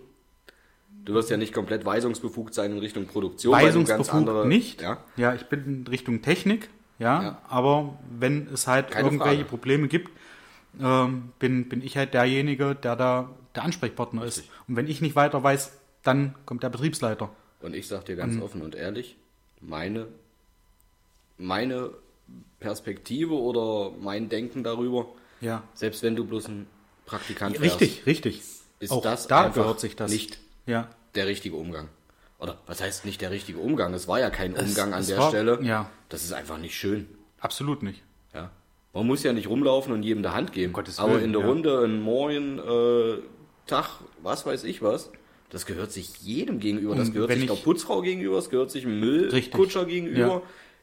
B: Du wirst ja nicht komplett weisungsbefugt sein in Richtung Produktion.
A: Weisungsbefugt
B: andere-
A: nicht.
B: Ja,
A: Ja. ich bin in Richtung Technik, ja,
B: Ja.
A: aber wenn es halt
B: Keine
A: irgendwelche
B: Frage.
A: Probleme gibt, ähm, bin, bin ich halt derjenige, der da der Ansprechpartner ist. Und wenn ich nicht weiter weiß, dann kommt der Betriebsleiter.
B: Und ich sag dir ganz
A: Mhm.
B: offen und ehrlich, meine, meine Perspektive oder mein Denken darüber,
A: Ja.
B: selbst wenn du bloß ein Praktikant wärst,
A: Richtig, richtig.
B: ist
A: Auch
B: das
A: da gehört sich das.
B: nicht
A: Ja.
B: der richtige Umgang. Oder was heißt nicht der richtige Umgang? Es war ja kein Umgang an
A: es
B: der
A: war-
B: Stelle.
A: ja.
B: Das ist einfach nicht schön.
A: Absolut nicht.
B: Ja. Man muss ja nicht rumlaufen und jedem der Hand geben.
A: Gottes
B: Aber
A: Willen,
B: in der
A: ja.
B: Runde ein Moin, äh, Tag, was weiß ich was, das gehört sich jedem gegenüber. Das gehört sich der Putzfrau gegenüber, das gehört sich dem. Müllkutscher gegenüber.
A: Ja.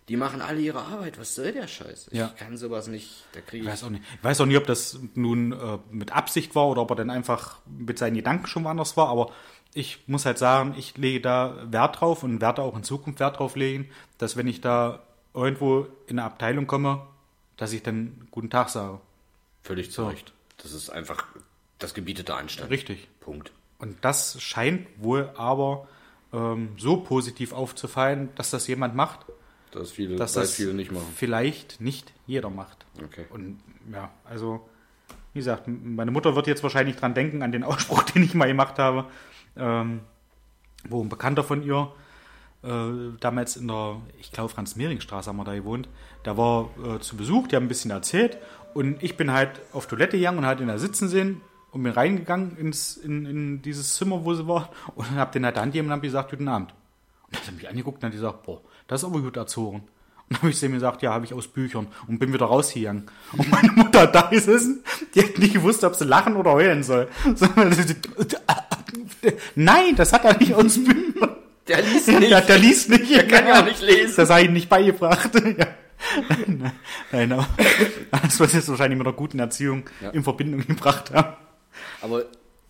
B: Die machen alle ihre Arbeit. Was soll der Scheiß? Ich
A: Ja.
B: kann sowas nicht. Da kriege
A: Ich weiß auch nicht. Ich weiß auch nicht, ob das nun äh, mit Absicht war oder ob er dann einfach mit seinen Gedanken schon woanders war, aber ich muss halt sagen, ich lege da Wert drauf und werde auch in Zukunft Wert drauf legen, dass wenn ich da irgendwo in eine Abteilung komme, dass ich dann guten Tag sage.
B: Völlig zu Recht. Das ist einfach das gebietete Anstand.
A: Richtig.
B: Punkt.
A: Und das scheint wohl aber ähm, so positiv aufzufallen, dass das jemand macht,
B: Das viele,
A: dass das
B: viele nicht machen.
A: vielleicht nicht jeder macht.
B: Okay.
A: Und ja, also, wie gesagt, meine Mutter wird jetzt wahrscheinlich dran denken, an den Ausspruch, den ich mal gemacht habe, ähm, wo ein Bekannter von ihr äh, damals in der, ich glaube, Franz-Mehring-Straße haben wir da gewohnt, der war äh, zu Besuch, die haben ein bisschen erzählt und ich bin halt auf Toilette gegangen und halt in da sitzen sehen und bin reingegangen ins, in, in dieses Zimmer, wo sie war und habe den halt die Hand gegeben und gesagt, guten Abend. Und dann hat er mich angeguckt und hat gesagt, boah, das ist aber gut erzogen. Und dann habe ich zu ihm gesagt, ja, habe ich aus Büchern und bin wieder rausgegangen. Und meine Mutter da gesessen, die hat nicht gewusst, ob sie lachen oder heulen soll. Sondern Nein, das hat er nicht aus Büchern.
B: Der liest nicht.
A: Der, der liest nicht. Der
B: kann ja auch nicht lesen.
A: Das habe ich ihm nicht beigebracht. Ja. Nein, aber das wird jetzt wahrscheinlich mit einer guten Erziehung
B: Ja.
A: in Verbindung gebracht haben.
B: Aber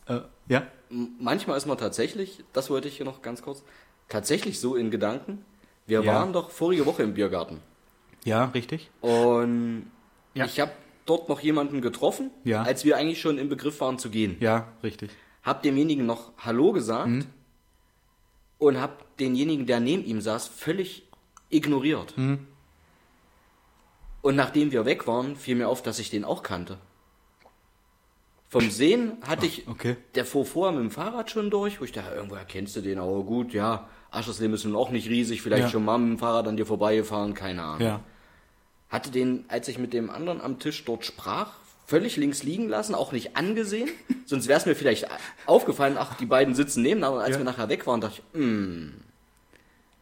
A: Äh, ja,
B: manchmal ist man tatsächlich, das wollte ich hier noch ganz kurz, tatsächlich so in Gedanken. Wir
A: Ja.
B: waren doch vorige Woche im Biergarten
A: ja, richtig.
B: und
A: Ja.
B: ich habe dort noch jemanden getroffen,
A: Ja.
B: als wir eigentlich schon im Begriff waren zu gehen.
A: Ja, richtig.
B: Hab demjenigen noch Hallo gesagt
A: Mhm.
B: und hab denjenigen, der neben ihm saß, völlig ignoriert.
A: Mhm.
B: Und nachdem wir weg waren, fiel mir auf, dass ich den auch kannte. Vom Sehen hatte ich,
A: okay.
B: der fuhr vorher mit dem Fahrrad schon durch, wo ich dachte, irgendwo erkennst du den, aber gut, ja, Aschersleben ist nun auch nicht riesig, vielleicht
A: Ja.
B: schon mal mit dem Fahrrad an dir vorbeigefahren, keine Ahnung.
A: Ja.
B: Hatte den, als ich mit dem anderen am Tisch dort sprach, völlig links liegen lassen, auch nicht angesehen. Sonst wäre es mir vielleicht aufgefallen, ach, die beiden sitzen nebeneinander. Und als
A: Ja.
B: wir nachher weg waren, dachte ich, hm,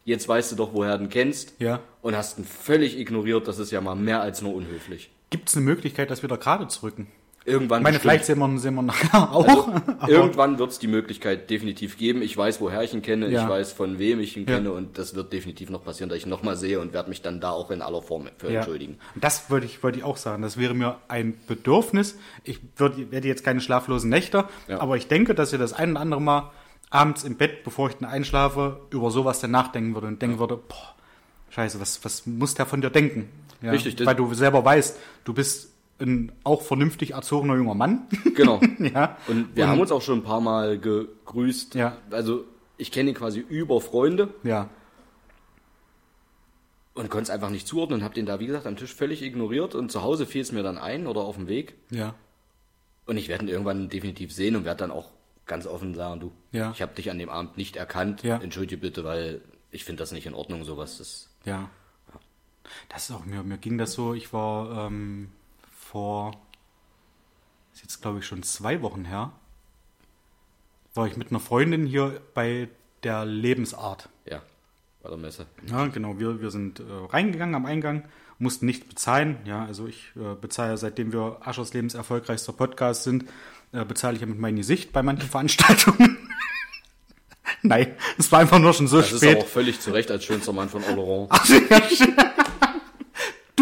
B: jetzt weißt du doch, woher du ihn kennst.
A: Ja.
B: Und hast ihn völlig ignoriert. Das ist ja mal mehr als nur unhöflich.
A: Gibt es eine Möglichkeit, das wieder gerade zu rücken?
B: Irgendwann
A: Ich meine,
B: bestimmt.
A: vielleicht sehen wir, sehen wir nachher auch.
B: Also, irgendwann wird es die Möglichkeit definitiv geben. Ich weiß, woher ich ihn kenne,
A: Ja.
B: ich weiß, von wem ich ihn
A: Ja.
B: kenne und das wird definitiv noch passieren, dass ich ihn nochmal sehe und werde mich dann da auch in aller Form für
A: Ja.
B: entschuldigen.
A: Das wollte ich, wollte ich auch sagen. Das wäre mir ein Bedürfnis. Ich würde, werde jetzt keine schlaflosen Nächte, aber ich denke, dass ihr das ein oder andere Mal abends im Bett, bevor ich dann einschlafe, über sowas dann nachdenken würde und denken würde, boah, scheiße, was, was muss der von dir denken? Ja,
B: Richtig,
A: Weil du selber weißt, du bist ein auch vernünftig erzogener junger Mann.
B: Genau.
A: ja.
B: Und wir
A: Und-
B: haben uns auch schon ein paar Mal gegrüßt.
A: Ja.
B: Also ich kenne ihn quasi über Freunde
A: Ja.
B: und konnte es einfach nicht zuordnen. Habe den da, wie gesagt, am Tisch völlig ignoriert und zu Hause fiel es mir dann ein oder auf dem Weg.
A: Ja.
B: Und ich werde ihn irgendwann definitiv sehen und werde dann auch ganz offen sagen, du,
A: Ja.
B: ich habe dich an dem Abend nicht erkannt.
A: Ja.
B: Entschuldige bitte, weil ich finde das nicht in Ordnung, sowas. Das,
A: Ja. Das ist auch mir, mir ging das so, ich war ähm, vor, ist jetzt glaube ich schon zwei Wochen her, war ich mit einer Freundin hier bei der Lebensart.
B: ja, bei der Messe.
A: Ja, genau, wir, wir sind äh, reingegangen am Eingang, mussten nichts bezahlen. Ja, also ich äh, bezahle, seitdem wir Aschers Lebens erfolgreichster Podcast sind, äh, bezahle ich ja mit meinem Gesicht bei manchen Veranstaltungen. Nein, es war einfach nur schon so
B: Das ist
A: spät.
B: aber auch völlig zu Recht als schönster Mann von Oloron.
A: Ach, ja.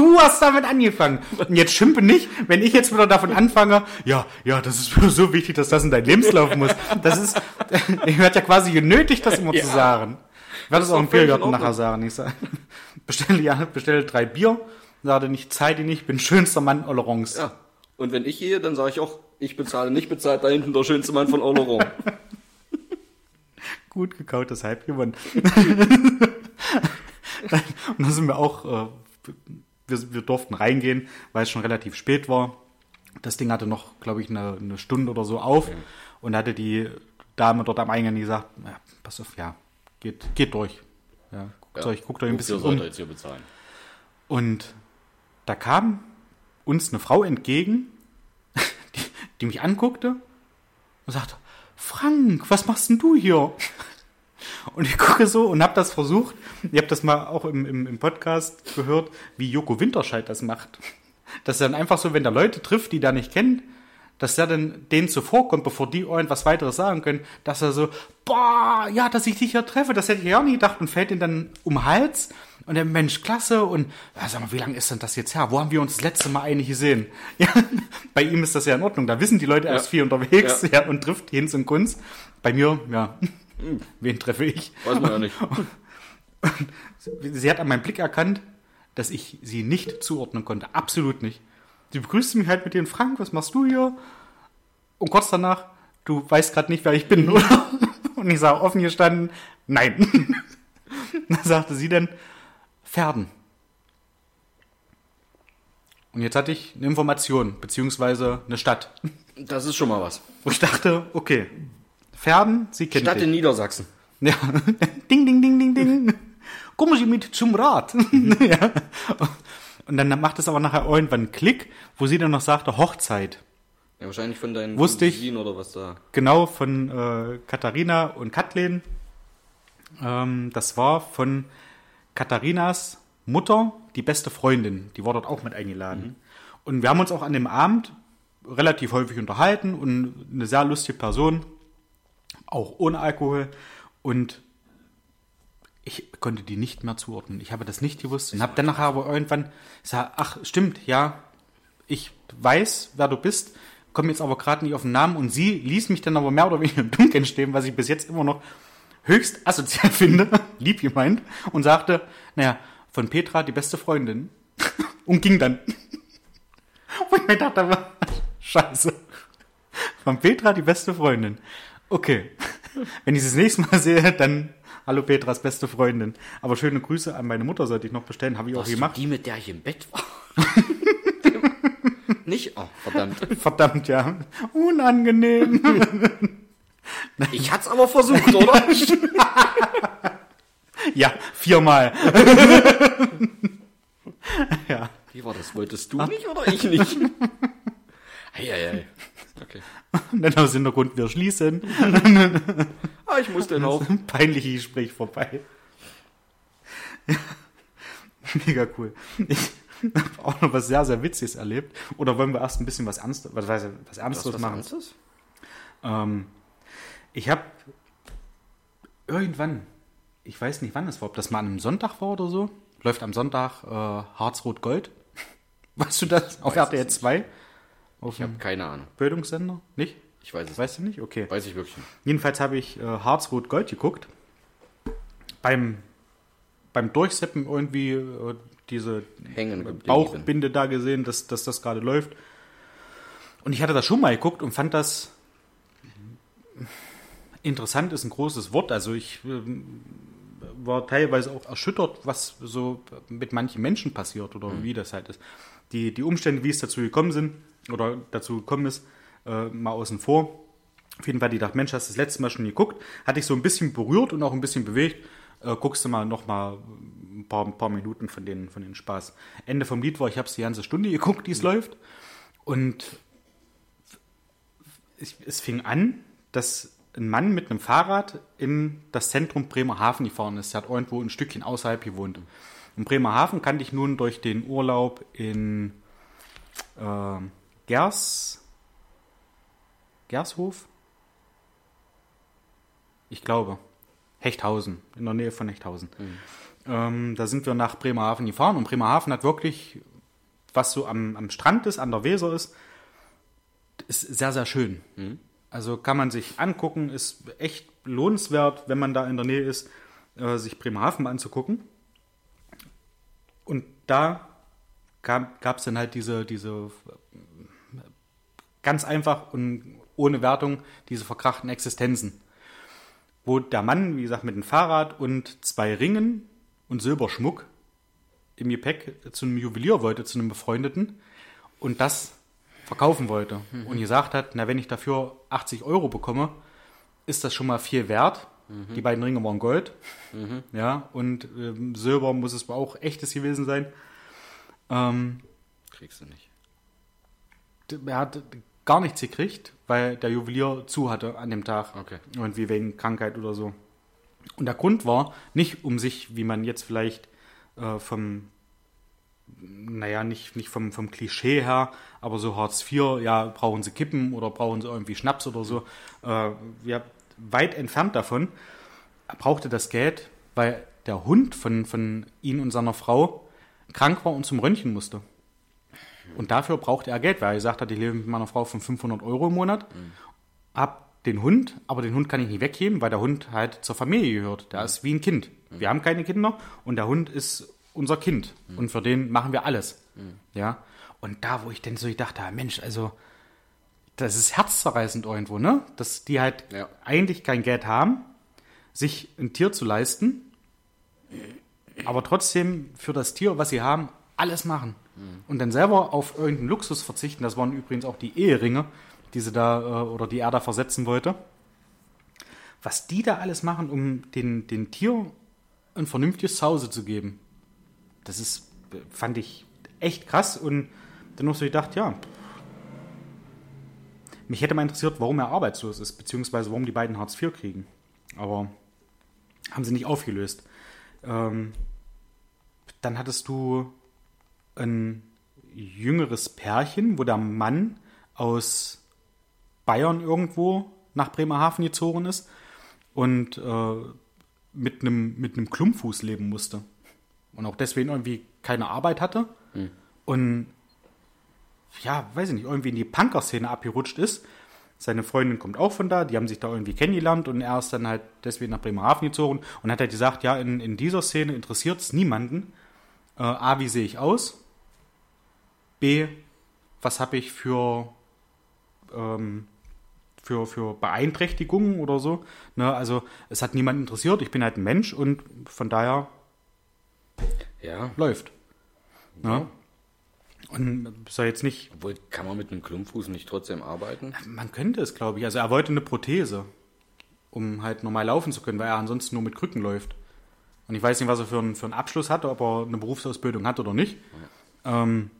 A: Du hast damit angefangen. Und jetzt schimpfe nicht, wenn ich jetzt wieder davon anfange, ja, ja, das ist so wichtig, dass das in dein Lebenslauf muss. Das ist, ich werde ja quasi genötigt, das immer zu sagen. Ich werde es auch im Biergarten nachher sagen. Ich sage, bestelle, ja, bestelle drei Bier, sage nicht, Zeit nicht, bin schönster Mann Olerons.
B: Ja. Und wenn ich gehe, dann sage ich auch, ich bezahle nicht bezahlt, da hinten der schönste Mann von Oloron.
A: Gut gekautes Halb gewonnen. und dann sind wir auch, äh, wir, wir durften reingehen, weil es schon relativ spät war. Das Ding hatte noch, glaube ich, eine, eine Stunde oder so auf. Und da hatte die Dame dort am Eingang gesagt, ja, pass auf, ja, geht, geht durch. Ja, guckt, euch, guckt euch ein bisschen um.
B: jetzt hier bezahlen?
A: Und da kam uns eine Frau entgegen, die, die mich anguckte und sagte, Frank, was machst denn du hier? Und ich gucke so und habe das versucht. Ihr habt das mal auch im, im, im Podcast gehört, wie Joko Winterscheid das macht. Dass er dann einfach so, wenn der Leute trifft, die der nicht kennt, dass er dann denen zuvorkommt, bevor die irgendwas weiteres sagen können, dass er so, boah, ja, dass ich dich hier treffe, das hätte ich ja auch nie gedacht und fällt ihn dann um den Hals und der Mensch, klasse und ja, sag mal, wie lange ist denn das jetzt her? Wo haben wir uns das letzte Mal eigentlich gesehen? Ja, bei ihm ist das ja in Ordnung, da wissen die Leute erst viel unterwegs ja.
B: Ja.
A: und trifft Hinz und Kunst. Bei mir, ja, wen treffe ich?
B: Weiß man ja nicht.
A: Sie hat an meinem Blick erkannt, dass ich sie nicht zuordnen konnte. Absolut nicht. Sie begrüßte mich halt mit dem Frank, was machst du hier? Und kurz danach, du weißt gerade nicht, wer ich bin, oder? Und ich sage offen gestanden, nein. Dann sagte sie dann, Pferden. Und jetzt hatte ich eine Information, beziehungsweise eine Stadt,
B: Das ist schon mal was.
A: wo ich dachte, okay, Pferden, sie kennt
B: Stadt
A: dich.
B: in Niedersachsen.
A: Ja. ding, ding, ding, ding, ding. Kommen Sie mit zum Rat. ja. Und dann macht es aber nachher irgendwann einen Klick, wo sie dann noch sagte, Hochzeit.
B: Ja, wahrscheinlich von deinen
A: Wusste ich.
B: Oder was da.
A: Genau von äh, Katharina und Kathleen. Ähm, das war von Katharinas Mutter, die beste Freundin. Die war dort auch mit eingeladen. Und wir haben uns auch an dem Abend relativ häufig unterhalten und eine sehr lustige Person, auch ohne Alkohol. Und ich konnte die nicht mehr zuordnen. Ich habe das nicht gewusst und habe dann nachher aber irgendwann gesagt, ach stimmt, ja, ich weiß, wer du bist, komme jetzt aber gerade nicht auf den Namen und sie ließ mich dann aber mehr oder weniger im Dunkeln stehen, was ich bis jetzt immer noch höchst asozial finde, lieb gemeint, und sagte, naja, von Petra die beste Freundin und ging dann. Wo ich mir dachte, scheiße. Von Petra die beste Freundin. Okay. Wenn ich sie das nächste Mal sehe, dann hallo Petras beste Freundin. Aber schöne Grüße an meine Mutter sollte ich noch bestellen, habe ich auch
B: Warst du
A: gemacht.
B: die, mit der ich im Bett war? Nicht? Oh, verdammt.
A: Verdammt, ja. Unangenehm.
B: Ich hat's aber versucht, oder?
A: Ja, viermal. ja.
B: Wie war das? Wolltest du nicht oder ich nicht? Eieiei. Okay.
A: Und dann aus Hintergrund, wir schließen.
B: Ah, ich muss denn auch.
A: Peinliche Gespräch vorbei. Mega cool. Ich habe auch noch was sehr, sehr Witziges erlebt. Oder wollen wir erst ein bisschen was Ernstes, was, ich, was Ernstes
B: Was
A: machen?
B: Ernstes?
A: Ähm, ich habe irgendwann, ich weiß nicht wann es war, ob das mal an einem Sonntag war oder so, läuft am Sonntag äh, Harz-Rot-Gold. Weißt du das? Auf RTL 2? Auf
B: Ich habe keine Ahnung.
A: Bildungssender? Nicht?
B: Ich weiß es
A: Weißt du nicht? Okay.
B: Weiß ich wirklich nicht.
A: Jedenfalls habe ich äh, Harzrot Gold geguckt. Beim, beim Durchseppen irgendwie äh, diese
B: Hängen.
A: Bauchbinde da gesehen, dass, dass das gerade läuft. Und ich hatte das schon mal geguckt und fand das interessant ist ein großes Wort. Also ich ähm, war teilweise auch erschüttert, was so mit manchen Menschen passiert oder wie das halt ist. Die, die Umstände, wie es dazu gekommen sind oder dazu gekommen ist, äh, mal außen vor. Auf jeden Fall, die dachte, Mensch, hast du das letzte Mal schon geguckt? Hatte ich so ein bisschen berührt und auch ein bisschen bewegt. Äh, guckst du mal noch mal ein paar, ein paar Minuten von den, von den Spaß. Ende vom Lied war, ich habe es die ganze Stunde geguckt, die es läuft. Und ich, es fing an, dass ein Mann mit einem Fahrrad in das Zentrum Bremerhaven gefahren ist. Er hat irgendwo ein Stückchen außerhalb gewohnt. Und Bremerhaven kannte ich nun durch den Urlaub in äh, Gers, Gershof? Ich glaube. Hechthausen, in der Nähe von Hechthausen. Ähm, da sind wir nach Bremerhaven gefahren und Bremerhaven hat wirklich, was so am, am Strand ist, an der Weser ist, ist sehr, sehr schön. Also kann man sich angucken, ist echt lohnenswert, wenn man da in der Nähe ist, äh, sich Bremerhaven anzugucken. Und da gab es dann halt diese, diese ganz einfach und ohne Wertung diese verkrachten Existenzen. Wo der Mann, wie gesagt, mit dem Fahrrad und zwei Ringen und Silberschmuck im Gepäck zu einem Juwelier wollte, zu einem Befreundeten und das verkaufen wollte und gesagt hat, na wenn ich dafür 80 Euro bekomme, ist das schon mal viel wert. Die beiden Ringe waren Gold, ja, und ähm, Silber muss es auch echtes gewesen sein. Ähm,
B: Kriegst du nicht.
A: er hat gar nichts gekriegt, weil der Juwelier zu hatte an dem Tag.
B: Okay.
A: Irgendwie wegen Krankheit oder so. Und der Grund war nicht, um sich, wie man jetzt vielleicht äh, vom, naja, nicht, nicht vom, vom Klischee her, aber so Hartz IV, ja, brauchen sie Kippen oder brauchen sie irgendwie Schnaps oder so. Äh, ja, weit entfernt davon. Er brauchte das Geld, weil der Hund von, von ihm und seiner Frau krank war und zum Röntgen musste. Und dafür brauchte er Geld, weil er gesagt hat, ich lebe mit meiner Frau von 500 Euro im Monat, hab den Hund, aber den Hund kann ich nicht weggeben, weil der Hund halt zur Familie gehört. Der ist wie ein Kind. Wir haben keine Kinder und der Hund ist unser Kind. Und für den machen wir alles. Ja. Und da, wo ich dann so gedacht habe, Mensch, also das ist herzzerreißend irgendwo, ne? Dass die halt
B: Ja.
A: eigentlich kein Geld haben, sich ein Tier zu leisten, aber trotzdem für das Tier, was sie haben, alles machen. Und dann selber auf irgendeinen Luxus verzichten. Das waren übrigens auch die Eheringe, die sie da äh, oder die er da versetzen wollte. Was die da alles machen, um den, den Tier ein vernünftiges Zuhause zu geben. Das ist, fand ich echt krass und dann noch so gedacht, ja. Mich hätte mal interessiert, warum er arbeitslos ist, beziehungsweise warum die beiden Hartz IV kriegen. Aber haben sie nicht aufgelöst. Ähm, dann hattest du ein jüngeres Pärchen, wo der Mann aus Bayern irgendwo nach Bremerhaven gezogen ist und äh, mit einem mit einem Klumpfuß leben musste und auch deswegen irgendwie keine Arbeit hatte und ja, weiß ich nicht, irgendwie in die Punker-Szene abgerutscht ist. Seine Freundin kommt auch von da, die haben sich da irgendwie kennengelernt und er ist dann halt deswegen nach Bremerhaven gezogen und hat halt gesagt, ja, in, in dieser Szene interessiert es niemanden. Äh, A, wie sehe ich aus? B, was habe ich für, ähm, für, für Beeinträchtigungen oder so? Ne, also es hat niemanden interessiert, ich bin halt ein Mensch und von daher
B: Ja.
A: läuft. Ne? Und soll jetzt nicht
B: Obwohl, kann man mit einem Klumpfuß nicht trotzdem arbeiten?
A: Man könnte es, glaube ich. Also er wollte eine Prothese, um halt normal laufen zu können, weil er ansonsten nur mit Krücken läuft. Und ich weiß nicht, was er für einen, für einen Abschluss hatte, ob er eine Berufsausbildung hat oder nicht. Ähm,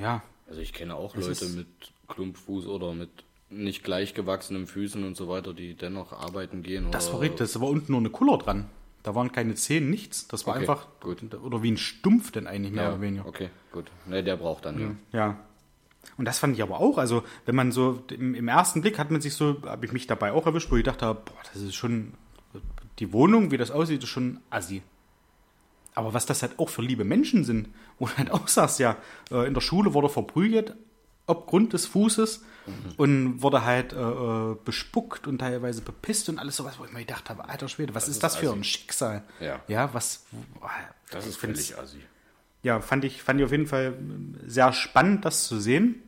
A: ja,
B: Also ich kenne auch
A: Es
B: Leute mit Klumpfuß oder mit nicht gleich gewachsenen Füßen und so weiter, die dennoch arbeiten gehen.
A: das verrückt. Das war unten nur eine Kuller dran. Da waren keine Zehen, nichts. Das war
B: Okay,
A: einfach,
B: gut.
A: oder wie ein Stumpf denn eigentlich mehr
B: Ja,
A: oder weniger.
B: okay, gut. Ne, der braucht dann, ja.
A: Ja. Und das fand ich aber auch, also wenn man so im, im ersten Blick hat man sich so, habe ich mich dabei auch erwischt, wo ich dachte, boah, das ist schon, die Wohnung, wie das aussieht, ist schon assi. Aber was das halt auch für liebe Menschen sind, wo du halt auch sagst, ja, äh, in der Schule wurde verprügelt, ob Grund des Fußes, und wurde halt äh, äh, bespuckt und teilweise bepisst und alles sowas, wo ich mir gedacht habe, alter Schwede, was ist,
B: ist
A: das für
B: assi.
A: ein Schicksal?
B: Ja.
A: Ja, was.
B: Das ist völlig assi.
A: ja, fand ich, fand ich auf jeden Fall sehr spannend, das zu sehen.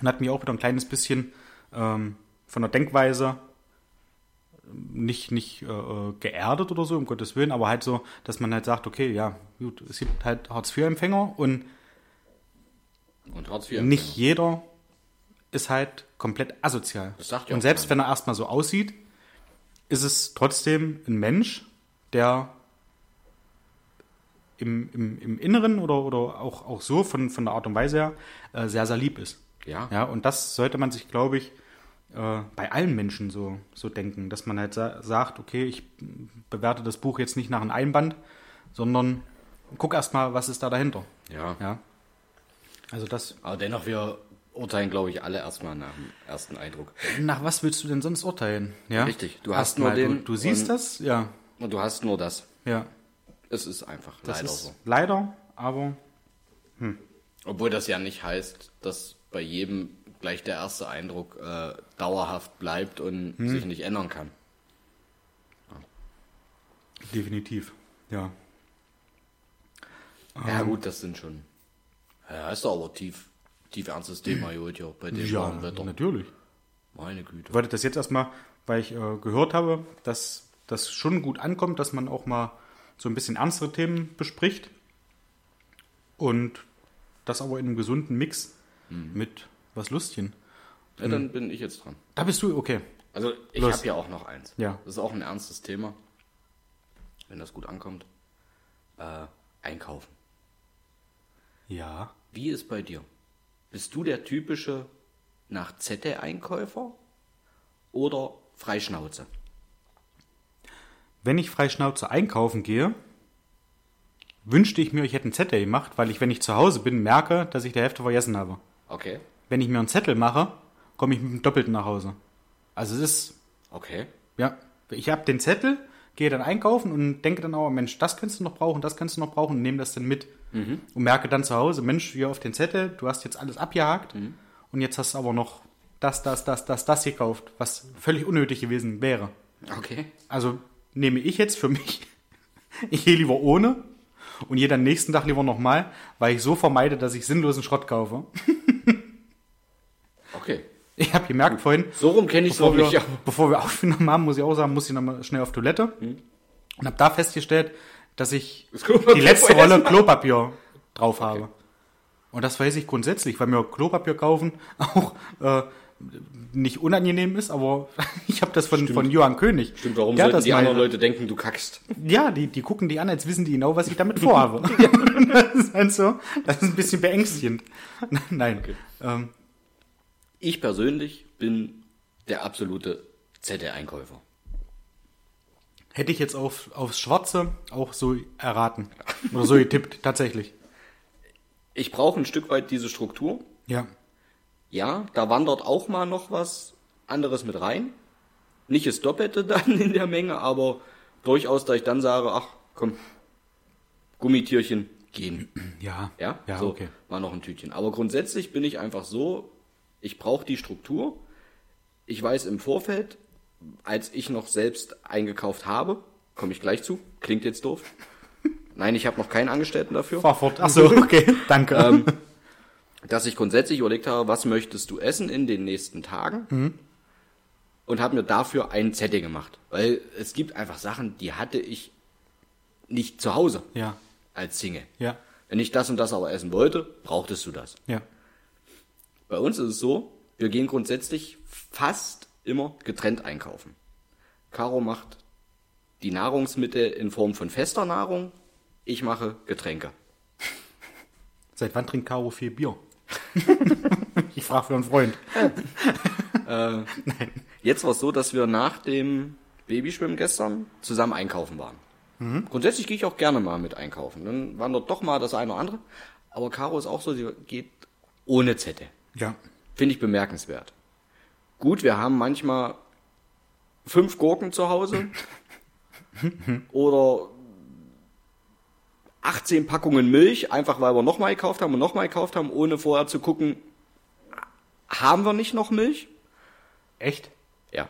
A: Und hat mich auch wieder ein kleines bisschen ähm, von der Denkweise nicht, nicht äh, äh, geerdet oder so, um Gottes Willen, aber halt so, dass man halt sagt, okay, ja, gut, es gibt halt Hartz-IV-Empfänger und
B: Und Hartz IV.
A: nicht jeder ist halt komplett asozial.
B: Das sagt ja
A: und selbst
B: keiner.
A: wenn er erstmal so aussieht, ist es trotzdem ein Mensch, der im, im, im Inneren oder, oder auch, auch so von, von der Art und Weise her äh, sehr, sehr lieb ist.
B: Ja.
A: Ja, und das sollte man sich, glaube ich, äh, bei allen Menschen so, so denken, dass man halt sa sagt, okay, ich bewerte das Buch jetzt nicht nach einem Einband, sondern guck erstmal, was ist da dahinter.
B: Ja.
A: Ja. Also das,
B: Aber dennoch, wir urteilen, glaube ich, alle erstmal nach dem ersten Eindruck.
A: nach was willst du denn sonst urteilen? Ja?
B: Richtig, du hast
A: Erstmal,
B: nur den
A: Du, du siehst das? Ja.
B: Und du hast nur das.
A: Ja.
B: Es ist einfach
A: Das
B: leider
A: ist
B: so.
A: leider, aber
B: Obwohl das ja nicht heißt, dass bei jedem gleich der erste Eindruck äh, dauerhaft bleibt und
A: Hm.
B: sich nicht ändern kann.
A: definitiv. Ja.
B: Ja gut, das sind schon. Ja, ist doch aber tief, tief ernstes Thema heute bei dem
A: Ja,
B: warmen Wetter.
A: natürlich.
B: Meine Güte.
A: Wollte das jetzt erstmal, weil ich äh, gehört habe, dass das schon gut ankommt, dass man auch mal so ein bisschen ernstere Themen bespricht. Und das aber in einem gesunden Mix
B: Mhm.
A: mit was Lustchen.
B: Ja, dann bin ich jetzt dran.
A: Da bist du, okay.
B: Also ich habe ja auch noch eins.
A: Ja.
B: Das ist auch ein ernstes Thema. Wenn das gut ankommt. Äh, einkaufen.
A: Ja.
B: Wie ist bei dir? Bist du der typische nach Zette-Einkäufer oder Freischnauze?
A: Wenn ich frei Schnauze einkaufen gehe, wünschte ich mir, ich hätte einen Zettel gemacht, weil ich, wenn ich zu Hause bin, merke, dass ich die Hälfte vergessen habe.
B: Okay.
A: Wenn ich mir einen Zettel mache, komme ich mit dem Doppelten nach Hause. Also es ist,
B: Okay.
A: ja, ich habe den Zettel, gehe dann einkaufen und denke dann auch, Mensch, das kannst du noch brauchen, das kannst du noch brauchen und nehme das dann mit. Und merke dann zu Hause, Mensch, hier auf den Zettel, du hast jetzt alles abgehakt und jetzt hast du aber noch das, das, das, das, das gekauft, was völlig unnötig gewesen wäre.
B: Okay.
A: Also nehme ich jetzt für mich, ich gehe lieber ohne und gehe dann nächsten Tag lieber nochmal, weil ich so vermeide, dass ich sinnlosen Schrott kaufe.
B: Okay.
A: Ich habe gemerkt vorhin,
B: So rum kenne ich es
A: bevor
B: noch
A: wir,
B: nicht.
A: Bevor wir aufgenommen haben, muss ich auch sagen, muss ich nochmal schnell auf Toilette und habe da festgestellt, dass ich die letzte Rolle Klopapier drauf habe. Und das weiß ich grundsätzlich, weil mir Klopapier kaufen auch äh, nicht unangenehm ist, aber ich habe das von, von Johann König.
B: Stimmt, warum sollten
A: das
B: die anderen Leute denken, du kackst?
A: Ja, die, die gucken die an, als wissen die genau, was ich damit vorhabe. das ist halt so, das ist ein bisschen beängstigend. Nein. Ähm,
B: Ich persönlich bin der absolute Zette-Einkäufer.
A: hätte ich jetzt auf, aufs Schwarze auch so erraten. Oder so getippt, tatsächlich.
B: Ich brauche ein Stück weit diese Struktur.
A: Ja.
B: Ja, da wandert auch mal noch was anderes mit rein. Nicht das Doppelte dann in der Menge, aber durchaus, da ich dann sage, ach komm, Gummitierchen gehen.
A: Ja.
B: Ja,
A: Ja,
B: so,
A: okay.
B: mal noch ein Tütchen. Aber grundsätzlich bin ich einfach so, ich brauche die Struktur. Ich weiß im Vorfeld, als ich noch selbst eingekauft habe, komme ich gleich zu, klingt jetzt doof. Nein, ich habe noch keinen Angestellten dafür.
A: Fahr fort. Achso, okay. Danke.
B: Ähm, dass ich grundsätzlich überlegt habe, was möchtest du essen in den nächsten Tagen? Und habe mir dafür einen Zettel gemacht. Weil es gibt einfach Sachen, die hatte ich nicht zu Hause
A: ja.
B: als Single.
A: Ja.
B: Wenn ich das und das aber essen wollte, brauchtest du das.
A: Ja.
B: Bei uns ist es so, wir gehen grundsätzlich fast immer getrennt einkaufen. Caro macht die Nahrungsmittel in Form von fester Nahrung, ich mache Getränke.
A: Seit wann trinkt Caro viel Bier? ich frage für einen Freund.
B: Jetzt war es so, dass wir nach dem Babyschwimmen gestern zusammen einkaufen waren. Grundsätzlich gehe ich auch gerne mal mit einkaufen. Dann waren dort doch mal das eine oder andere. Aber Caro ist auch so, sie geht ohne Zettel.
A: Ja.
B: Finde ich bemerkenswert. Gut, wir haben manchmal fünf Gurken zu Hause oder 18 Packungen Milch, einfach weil wir nochmal gekauft haben und nochmal gekauft haben, ohne vorher zu gucken, haben wir nicht noch Milch.
A: Echt?
B: Ja.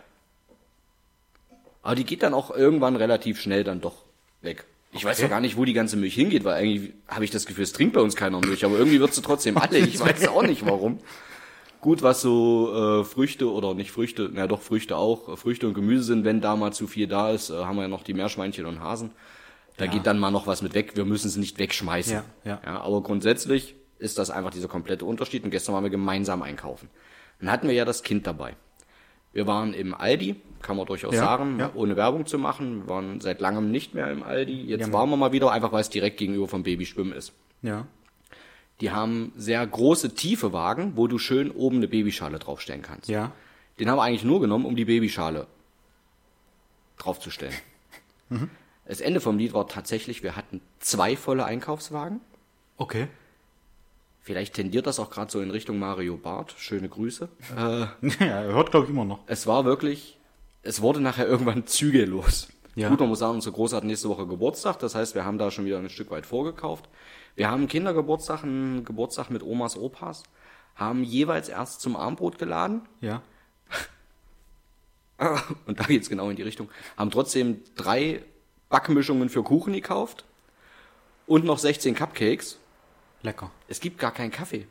B: Aber die geht dann auch irgendwann relativ schnell dann doch weg. Ich weiß ja gar nicht, wo die ganze Milch hingeht, weil eigentlich habe ich das Gefühl, es trinkt bei uns keiner Milch, aber irgendwie wird sie trotzdem alle. Ich weiß auch nicht warum. Gut, was so äh, Früchte oder nicht Früchte, na doch Früchte auch, äh, Früchte und Gemüse sind, wenn da mal zu viel da ist, äh, haben wir ja noch die Meerschweinchen und Hasen. Da
A: Ja.
B: geht dann mal noch was mit weg. Wir müssen es nicht wegschmeißen.
A: Ja, ja.
B: ja, aber grundsätzlich ist das einfach dieser komplette Unterschied. Und gestern waren wir gemeinsam einkaufen. Dann hatten wir ja das Kind dabei. Wir waren im Aldi, kann man durchaus
A: Ja,
B: sagen,
A: ja.
B: ohne Werbung zu machen. Wir waren seit langem nicht mehr im Aldi. Jetzt
A: Ja.
B: waren wir mal wieder, einfach weil es direkt gegenüber vom Babyschwimmen ist.
A: Ja.
B: Die haben sehr große, tiefe Wagen, wo du schön oben eine Babyschale draufstellen kannst.
A: Ja.
B: Den haben wir eigentlich nur genommen, um die Babyschale draufzustellen.
A: Mhm.
B: Das Ende vom Lied war tatsächlich, wir hatten zwei volle Einkaufswagen.
A: Okay.
B: Vielleicht tendiert das auch gerade so in Richtung Mario Barth. Schöne Grüße. Äh,
A: Ja, er hört, glaube ich, immer noch.
B: es war wirklich, es wurde nachher irgendwann zügellos.
A: Ja.
B: Gut, man muss sagen, unser Groß hat nächste Woche Geburtstag. Das heißt, wir haben da schon wieder ein Stück weit vorgekauft. Wir haben Kindergeburtstag, einen Geburtstag mit Omas, Opas. Haben jeweils erst zum Armbrot geladen.
A: Ja.
B: Und da geht's genau in die Richtung. Haben trotzdem drei Backmischungen für Kuchen gekauft. Und noch 16 Cupcakes.
A: Lecker.
B: Es gibt gar keinen Kaffee.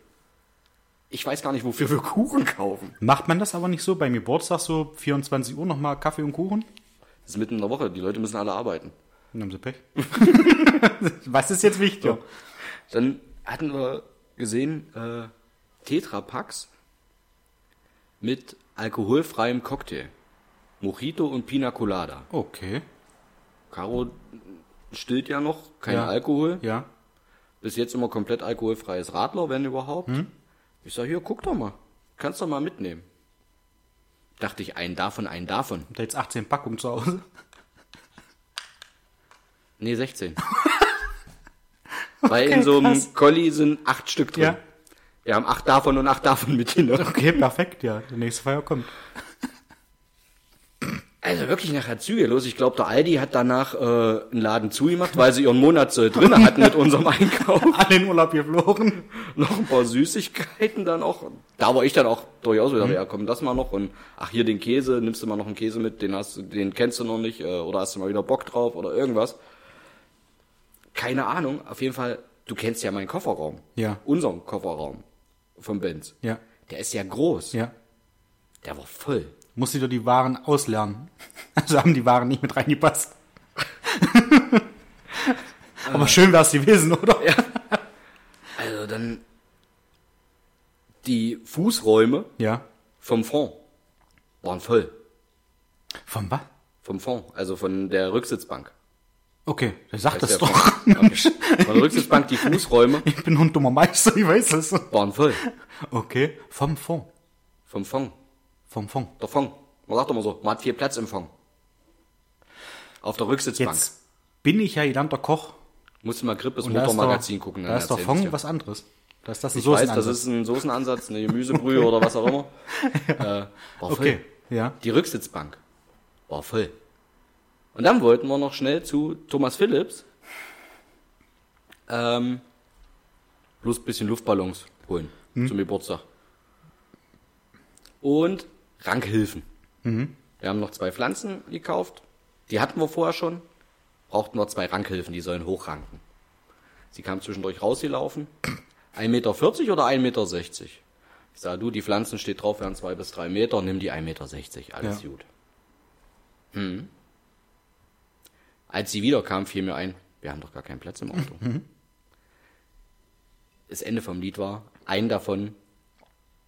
B: Ich weiß gar nicht, wofür wir Kuchen kaufen.
A: Macht man das aber nicht so beim Geburtstag so 24 Uhr nochmal Kaffee und Kuchen?
B: Das ist mitten in der Woche. Die Leute müssen alle arbeiten.
A: Dann haben sie Pech. Was ist jetzt wichtiger?
B: Dann hatten wir gesehen äh, Tetra-Packs mit alkoholfreiem Cocktail. Mojito und Pina Colada.
A: Okay.
B: Caro stillt ja noch, kein
A: Ja.
B: Alkohol.
A: Ja.
B: Bis jetzt immer komplett alkoholfreies Radler, wenn überhaupt.
A: Hm?
B: Ich sag, hier, guck doch mal. Kannst doch mal mitnehmen. Dachte ich, einen davon, einen davon.
A: Habt ihr jetzt 18 Packungen zu Hause?
B: Nee, 16. Weil in so einem
A: krass.
B: Colli sind acht Stück drin.
A: Ja.
B: Wir haben acht davon und acht davon mitgenommen.
A: Okay, perfekt, ja. Der nächste Feier kommt.
B: Also wirklich nachher Züge los. Ich glaube, der Aldi hat danach äh, einen Laden zugemacht, weil sie ihren Monatssoll drin hatten mit unserem Einkauf.
A: Alle in Urlaub geflogen.
B: noch ein paar Süßigkeiten dann auch. Da war ich dann auch durchaus wieder, ja komm, das mal noch. Und ach, hier den Käse, nimmst du mal noch einen Käse mit, den hast du, den kennst du noch nicht, äh, oder hast du mal wieder Bock drauf oder irgendwas. Keine Ahnung, auf jeden Fall, du kennst ja meinen Kofferraum.
A: Ja.
B: Unseren Kofferraum vom Benz.
A: Ja.
B: Der ist ja groß.
A: Ja.
B: Der war voll.
A: Muss wieder die Waren auslernen. Also haben die Waren nicht mit reingepasst. Aber schön wär's gewesen, oder?
B: Ja. Also dann die Fußräume
A: Ja.
B: vom Fond waren voll.
A: Von was?
B: Vom Fond, also von der Rücksitzbank.
A: Okay, dann sag das
B: Ist
A: doch.
B: der. Okay. Von der Rücksitzbank die Fußräume
A: Ich bin ein dummer Meister, ich weiß es.
B: waren voll.
A: Okay, vom Fond.
B: Vom Fond.
A: Vom Fond.
B: Der Fond. Man sagt immer so, man hat viel Platz im Fond. Auf der Rücksitzbank.
A: Jetzt bin ich ja gelernter Koch.
B: Musst du mal Grippes Motormagazin gucken.
A: da ist doch
B: erzähl ich's
A: Fond was anderes. Da ist das ein
B: Ich weiß, das ist ein Soßenansatz, eine Gemüsebrühe oder was auch immer. Äh, war voll.
A: Okay, ja.
B: Die Rücksitzbank war voll. Und dann wollten wir noch schnell zu Thomas Phillips ähm, bloß ein bisschen Luftballons holen zum Geburtstag. Und Rankhilfen. Wir haben noch zwei Pflanzen gekauft. Die hatten wir vorher schon. Brauchten wir zwei Rankhilfen, die sollen hochranken. Sie kam zwischendurch rausgelaufen. 1,40 Meter oder 1,60 Meter? Ich sage, du, die Pflanzen steht drauf, werden zwei bis drei Meter, nimm die 1,60 Meter, alles
A: Ja.
B: gut. Hm. Als sie wiederkam, fiel mir ein, wir haben doch gar keinen Platz im Auto. Das Ende vom Lied war, einen davon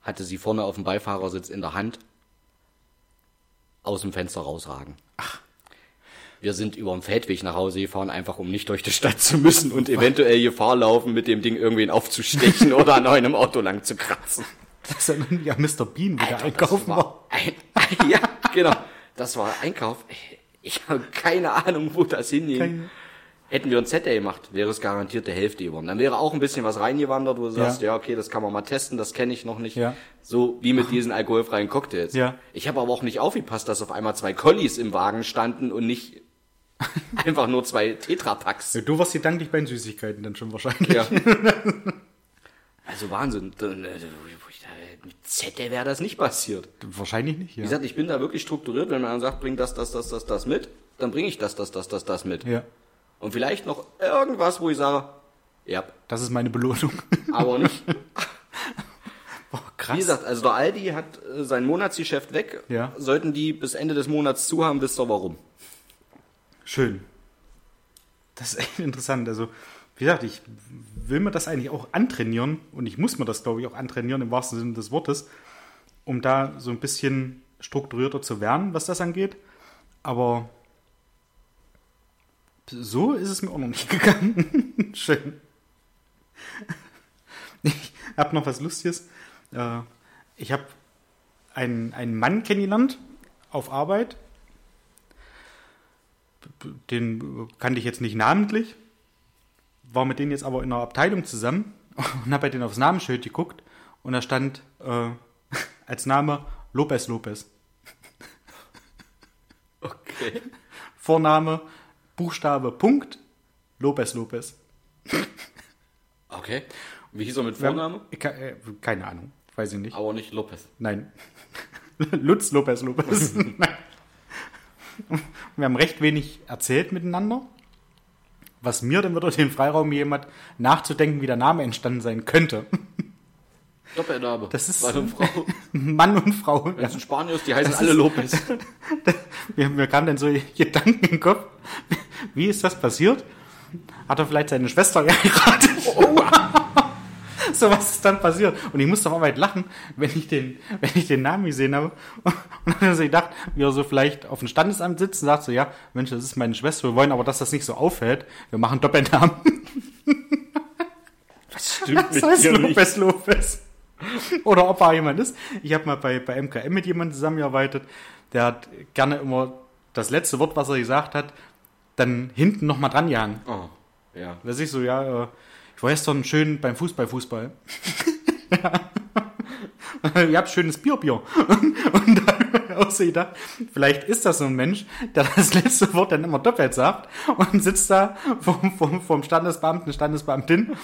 B: hatte sie vorne auf dem Beifahrersitz in der Hand aus dem Fenster rausragen. Wir sind über den Feldweg nach Hause gefahren, einfach um nicht durch die Stadt zu müssen und eventuell Gefahr laufen, mit dem Ding irgendwen aufzustechen oder an einem Auto lang zu kratzen.
A: Das ist ja, Mr. Bean, wie der einkaufen war.
B: Ein, ein, ja, genau. Das war Einkauf. Ich habe keine Ahnung, wo das hinging.
A: Keine-
B: Hätten wir ein Z gemacht, wäre es garantiert der Hälfte geworden. Dann wäre auch ein bisschen was reingewandert, wo du sagst, ja, okay, das kann man mal testen, das kenne ich noch nicht.
A: Ja.
B: So wie mit diesen alkoholfreien Cocktails.
A: Ja.
B: Ich habe aber auch nicht aufgepasst, dass auf einmal zwei Collies im Wagen standen und nicht einfach nur zwei Tetrapacks.
A: Ja, du warst gedanklich bei den Süßigkeiten dann schon wahrscheinlich.
B: Ja. Also Wahnsinn. Dann, äh, Mit Zettel wäre das nicht passiert.
A: Wahrscheinlich nicht,
B: Wie
A: ja.
B: gesagt, ich bin da wirklich strukturiert. Wenn man sagt, bring das, das, das, das, das mit, dann bringe ich das, das, das, das, das mit.
A: Ja,
B: Und vielleicht noch irgendwas, wo ich sage, ja,
A: das ist meine Belohnung.
B: aber nicht.
A: Boah,
B: Wie
A: krass.
B: gesagt, also der Aldi hat äh, sein Monatsgeschäft weg.
A: Ja.
B: Sollten die bis Ende des Monats zu haben, wisst ihr warum.
A: Schön. Das ist echt interessant. Also, wie gesagt, ich will mir das eigentlich auch antrainieren und ich muss mir das, glaube ich, auch antrainieren im wahrsten Sinne des Wortes, um da so ein bisschen strukturierter zu werden, was das angeht. Aber so ist es mir auch noch nicht gegangen. Schön. Ich habe noch was Lustiges. Äh, Ich habe einen, einen Mann kennengelernt auf Arbeit. Den kannte ich jetzt nicht namentlich, war mit denen jetzt aber in einer Abteilung zusammen und habe bei denen aufs Namensschild geguckt und da stand äh, als Name Lopez Lopez.
B: Okay.
A: Vorname, Buchstabe, Punkt, Lopez Lopez.
B: Okay. Wie hieß er mit Vorname?
A: Äh, keine Ahnung, weiß ich nicht.
B: Aber nicht Lopez.
A: Nein. Lutz Lopez Lopez. Wir haben recht wenig erzählt miteinander. Was mir dann wieder den Freiraum jemand nachzudenken, wie der Name entstanden sein könnte.
B: Doppelname.
A: Das ist-
B: Mann und Frau.
A: Mann und Frau.
B: Wenn
A: Ja.
B: es ein Spanier ist, die heißen
A: Das
B: alle Lopez.
A: Mir, mir kamen dann so Gedanken im Kopf. Wie ist das passiert? Hat er vielleicht seine Schwester geheiratet? so was ist dann passiert. Und ich musste auf Arbeit lachen, wenn ich den, wenn ich den Namen gesehen habe. Und dann habe ich gedacht, wie er so vielleicht auf dem Standesamt sitzt und sagt so, ja, Mensch, das ist meine Schwester, wir wollen aber, dass das nicht so auffällt. Wir machen Doppelnamen.
B: Was stimmt
A: Das heißt Lopez Lopez. Oder ob er jemand ist. Ich habe mal bei, bei MKM mit jemandem zusammengearbeitet, der hat gerne immer das letzte Wort, was er gesagt hat, dann hinten nochmal dran gehangen.
B: Oh, ja.
A: Da ich so, ja, äh, ich war gestern schön beim Fußball, Fußball. Ihr habt schönes Bier, Bier. Und da habe ich gedacht, vielleicht ist das so ein Mensch, der das letzte Wort dann immer doppelt sagt und sitzt da vom, vom, vom Standesbeamten, Standesbeamtin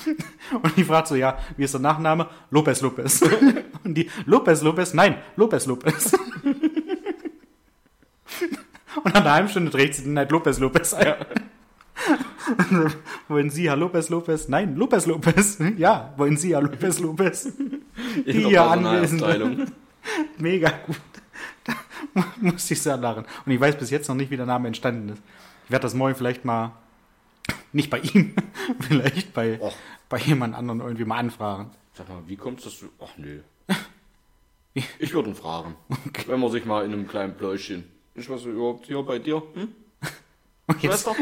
A: und die fragt so, ja, wie ist der Nachname? Lopez Lopez. Und die, Lopez Lopez? Nein, Lopez Lopez. Und nach einer halben Stunde dreht sie den halt Lopez Lopez ein. Wollen Sie Herr Lopez Lopez? Nein, Lopez Lopez. Ja, wollen Sie Herr Lopez Lopez? Die hier anwesende. Mega gut. Da mu- musste ich sehr lachen. Und ich weiß bis jetzt noch nicht, wie der Name entstanden ist. Ich werde das morgen vielleicht mal, nicht bei ihm, vielleicht bei,
B: Och.
A: bei jemand anderen irgendwie mal anfragen.
B: Sag mal, wie kommst du dazu? Ach nö. Ich würde ihn fragen. Wenn man sich mal in einem kleinen Pläuschen. Ich weiß überhaupt hier bei dir? Hm? Schwester?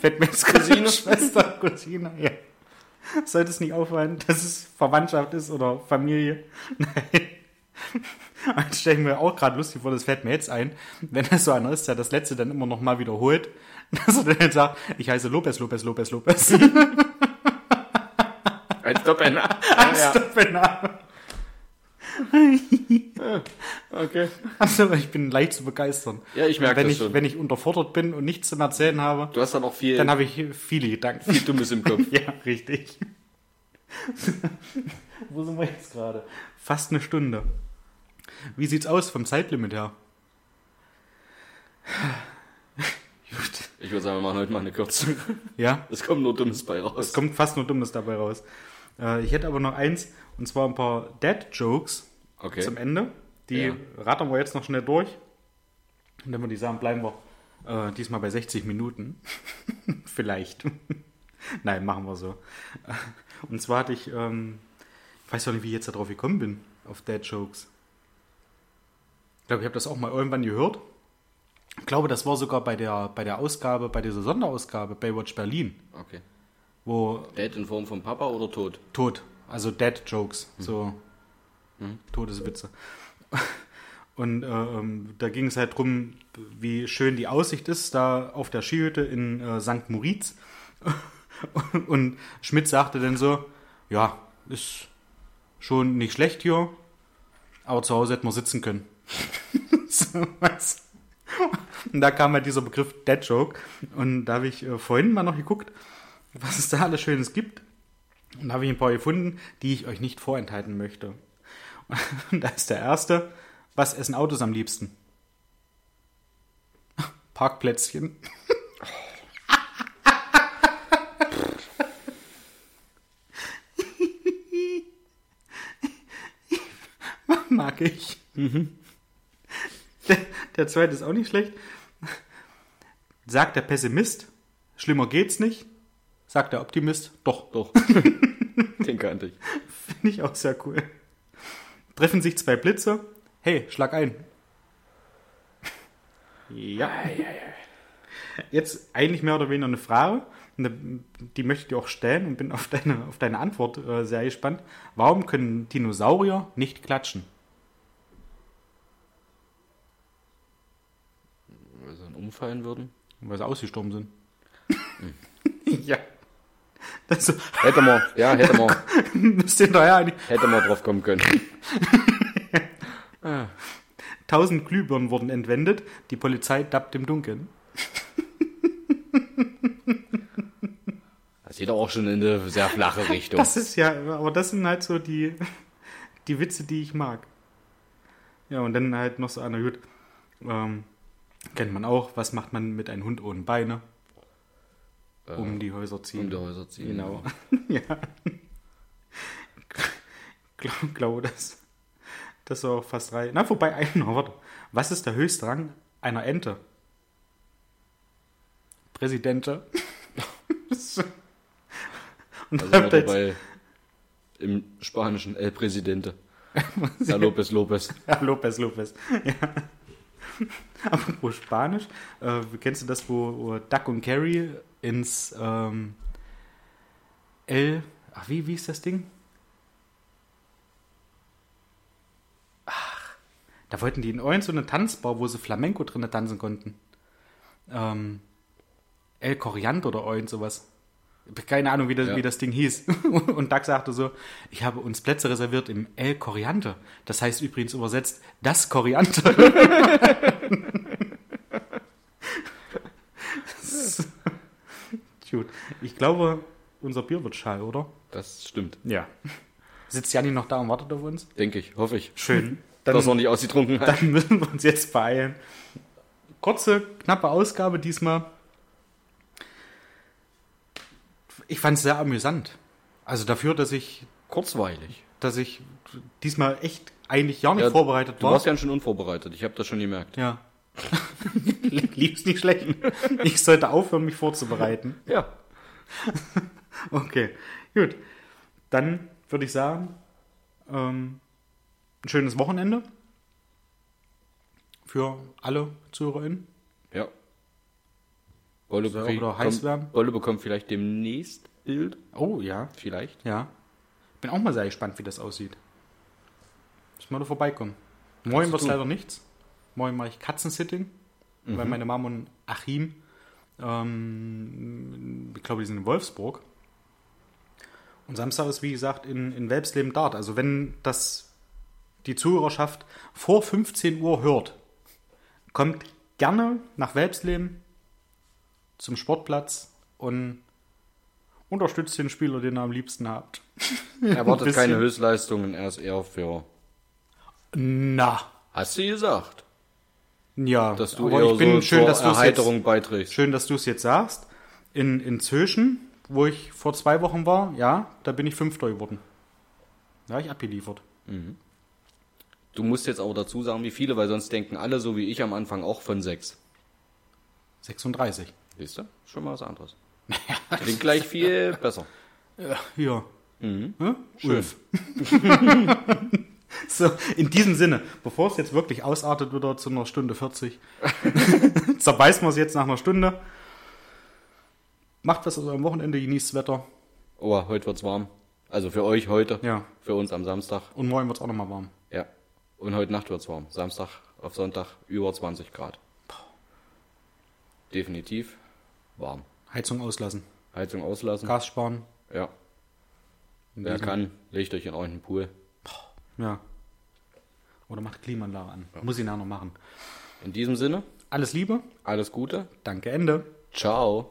A: fällt mir jetzt
B: Cousine?
A: Schwester, Cousine, ja. Sollte es nicht auffallen, dass es Verwandtschaft ist oder Familie? Nein. Das stelle ich mir auch gerade lustig vor, das fällt mir jetzt ein, wenn es so einer ist, der das letzte dann immer noch mal wiederholt, dass er dann sagt, ich heiße Lopez, Lopez, Lopez, Lopez.
B: Als Doppelname.
A: Als. Doppelname.
B: Okay.
A: Also ich bin leicht zu begeistern.
B: Ja, ich merke
A: wenn
B: das
A: ich,
B: schon.
A: Wenn ich unterfordert bin und nichts zum Erzählen habe,
B: Du hast dann auch viel,
A: dann habe ich viele Gedanken.
B: viel Dummes im Kopf.
A: Ja, richtig. Wo sind wir jetzt gerade? Fast eine Stunde. Wie sieht's aus vom Zeitlimit her? Gut.
B: Ich würde sagen, wir machen heute mal eine Kürzung.
A: Ja,
B: Es kommt nur Dummes bei raus.
A: es kommt fast nur Dummes dabei raus. Äh, ich hätte aber noch eins, und zwar ein paar Dad-Jokes
B: Okay.
A: zum Ende. Die
B: Ja.
A: rattern wir jetzt noch schnell durch. Und dann würde ich sagen, bleiben wir äh, diesmal bei 60 Minuten. Vielleicht. Nein, machen wir so. Und zwar hatte ich, ähm, ich weiß auch nicht, wie ich jetzt darauf gekommen bin, auf Dad-Jokes. Ich glaube, ich habe das auch mal irgendwann gehört. Ich glaube, das war sogar bei der, bei der Ausgabe, bei dieser Sonderausgabe Baywatch Berlin,
B: Okay.
A: wo
B: Dad in Form von Papa oder tot?
A: Tod, also Dad-Jokes, so Todeswitze. Und äh, ähm, da ging es halt drum, wie schön die Aussicht ist, da auf der Skihütte in äh, St. Moritz. Und Schmidt sagte dann so, ja, ist schon nicht schlecht hier, aber zu Hause hätten wir sitzen können. so, was? Und da kam halt dieser Begriff Dad Joke. Und da habe ich äh, vorhin mal noch geguckt, was es da alles Schönes gibt. Und da habe ich ein paar gefunden, die ich euch nicht vorenthalten möchte. Und da ist der erste. Was essen Autos am liebsten? Parkplätzchen. Mag ich. Der, der zweite ist auch nicht schlecht. Sagt der Pessimist, schlimmer geht's nicht. Sagt der Optimist, doch.
B: Doch. Den kannte ich.
A: Finde ich auch sehr cool. Treffen sich zwei Blitze. Hey, schlag ein. Ja. Jetzt eigentlich mehr oder weniger eine Frage. Die möchte ich dir auch stellen und bin auf deine, auf deine Antwort äh, sehr gespannt. Warum können Dinosaurier nicht klatschen?
B: Weil sie dann umfallen würden.
A: Weil sie ausgestorben sind. ja. Das
B: Hätte man, ja, hätte man,
A: müsst ihr daher eigentlich.
B: hätte man drauf kommen können.
A: Tausend Glühbirnen wurden entwendet. Die Polizei dappt im Dunkeln.
B: Das geht auch schon in eine sehr flache Richtung.
A: Das ist ja, aber das sind halt so die, die Witze, die ich mag. Ja, und dann halt noch so einer, gut, ähm, kennt man auch, was macht man mit einem Hund ohne Beine? Um die Häuser ziehen.
B: um die Häuser ziehen.
A: Genau. ja. Glaube glaub, das, das ist auch fast drei. Na, vorbei, einer, warte. Was ist der höchste Rang einer Ente? Präsidente. Und
B: Also
A: da jetzt-
B: dabei im Spanischen El Presidente. Herr Lopez Lopez.
A: Ja, Lopez, Lopez. Ja. Apropos Spanisch, äh, kennst du das, wo, wo Duck und Carrie ins ähm, El. Ach, wie, wie ist das Ding? Ach, da wollten die in irgend so eine Tanzbar, wo sie Flamenco drinnen tanzen konnten. Ähm, El Coriander oder irgend sowas. Keine Ahnung, wie das,
B: Ja.
A: wie das Ding hieß. Und Doug sagte so, ich habe uns Plätze reserviert im El Coriander. Das heißt übrigens übersetzt, das Koriander. Gut. Ich glaube, unser Bier wird schall, oder?
B: Das stimmt.
A: Ja. Sitzt Janni noch da und wartet auf uns?
B: Denke ich, hoffe ich.
A: Schön. Dann,
B: Dass er nicht ausgetrunken hat.
A: dann müssen wir uns jetzt beeilen. Kurze, knappe Ausgabe diesmal. Ich fand es sehr amüsant. Also dafür, dass ich,
B: Kurzweilig.
A: dass ich diesmal echt eigentlich gar nicht
B: Ja,
A: vorbereitet
B: Du
A: war.
B: warst ja schon unvorbereitet. Ich habe das schon gemerkt.
A: Ja. Lieb's nicht schlecht. Ich sollte aufhören, mich vorzubereiten.
B: Ja.
A: Okay, gut. Dann würde ich sagen, ähm, ein schönes Wochenende für alle ZuhörerInnen.
B: Ja. Bolle,
A: Soll
B: krieg-
A: oder heiß werden?
B: Bolle bekommt vielleicht demnächst Bild.
A: Oh ja,
B: Vielleicht.
A: ja. Bin auch mal sehr gespannt, wie das aussieht. Muss mal da vorbeikommen. Morgen wird leider nichts. Morgen mache ich Katzensitting, weil meine Mama und Achim, ähm, ich glaube, die sind in Wolfsburg. Und Samstag ist, wie gesagt, in, in Welpsleben Dart. Also wenn das die Zuhörerschaft vor 15 Uhr hört, kommt gerne nach Welpsleben zum Sportplatz und unterstützt den Spieler, den ihr am liebsten habt.
B: Erwartet
A: bisschen.
B: keine Höchstleistungen, er ist eher für.
A: Na,
B: Hast du gesagt,
A: ja.
B: dass du
A: aber
B: eher
A: ich bin
B: so
A: schön, dass du es jetzt,
B: Erheiterung beiträgst?
A: schön, dass du es jetzt sagst. In, in Zöschen, wo ich vor zwei Wochen war, ja, da bin ich Fünfter geworden. Da habe ich abgeliefert.
B: Du musst jetzt aber dazu sagen, wie viele, weil sonst denken alle so wie ich am Anfang auch von sechs.
A: 36.
B: Siehst du? Schon mal was anderes. Klingt gleich viel besser.
A: Ja, hier.
B: Mhm.
A: Hm?
B: Schön.
A: So, in diesem Sinne, bevor es jetzt wirklich ausartet wieder zu einer Stunde 40, zerbeißen wir es jetzt nach einer Stunde. Macht was aus eurem Wochenende, genießt das Wetter.
B: Oh, heute wird's warm. Also für euch heute,
A: Ja.
B: für uns am Samstag.
A: Und morgen wird es auch nochmal warm.
B: Ja. Und heute Nacht wird's warm. Samstag auf Sonntag über 20 Grad. Definitiv warm.
A: Heizung auslassen.
B: Heizung auslassen.
A: Gas sparen.
B: Ja.
A: In
B: Wer kann, legt euch in euren Pool.
A: Ja. Oder macht Klimaanlage an. Muss ich nachher noch machen.
B: In diesem Sinne,
A: Alles Liebe.
B: alles Gute.
A: Danke, Ende.
B: Ciao.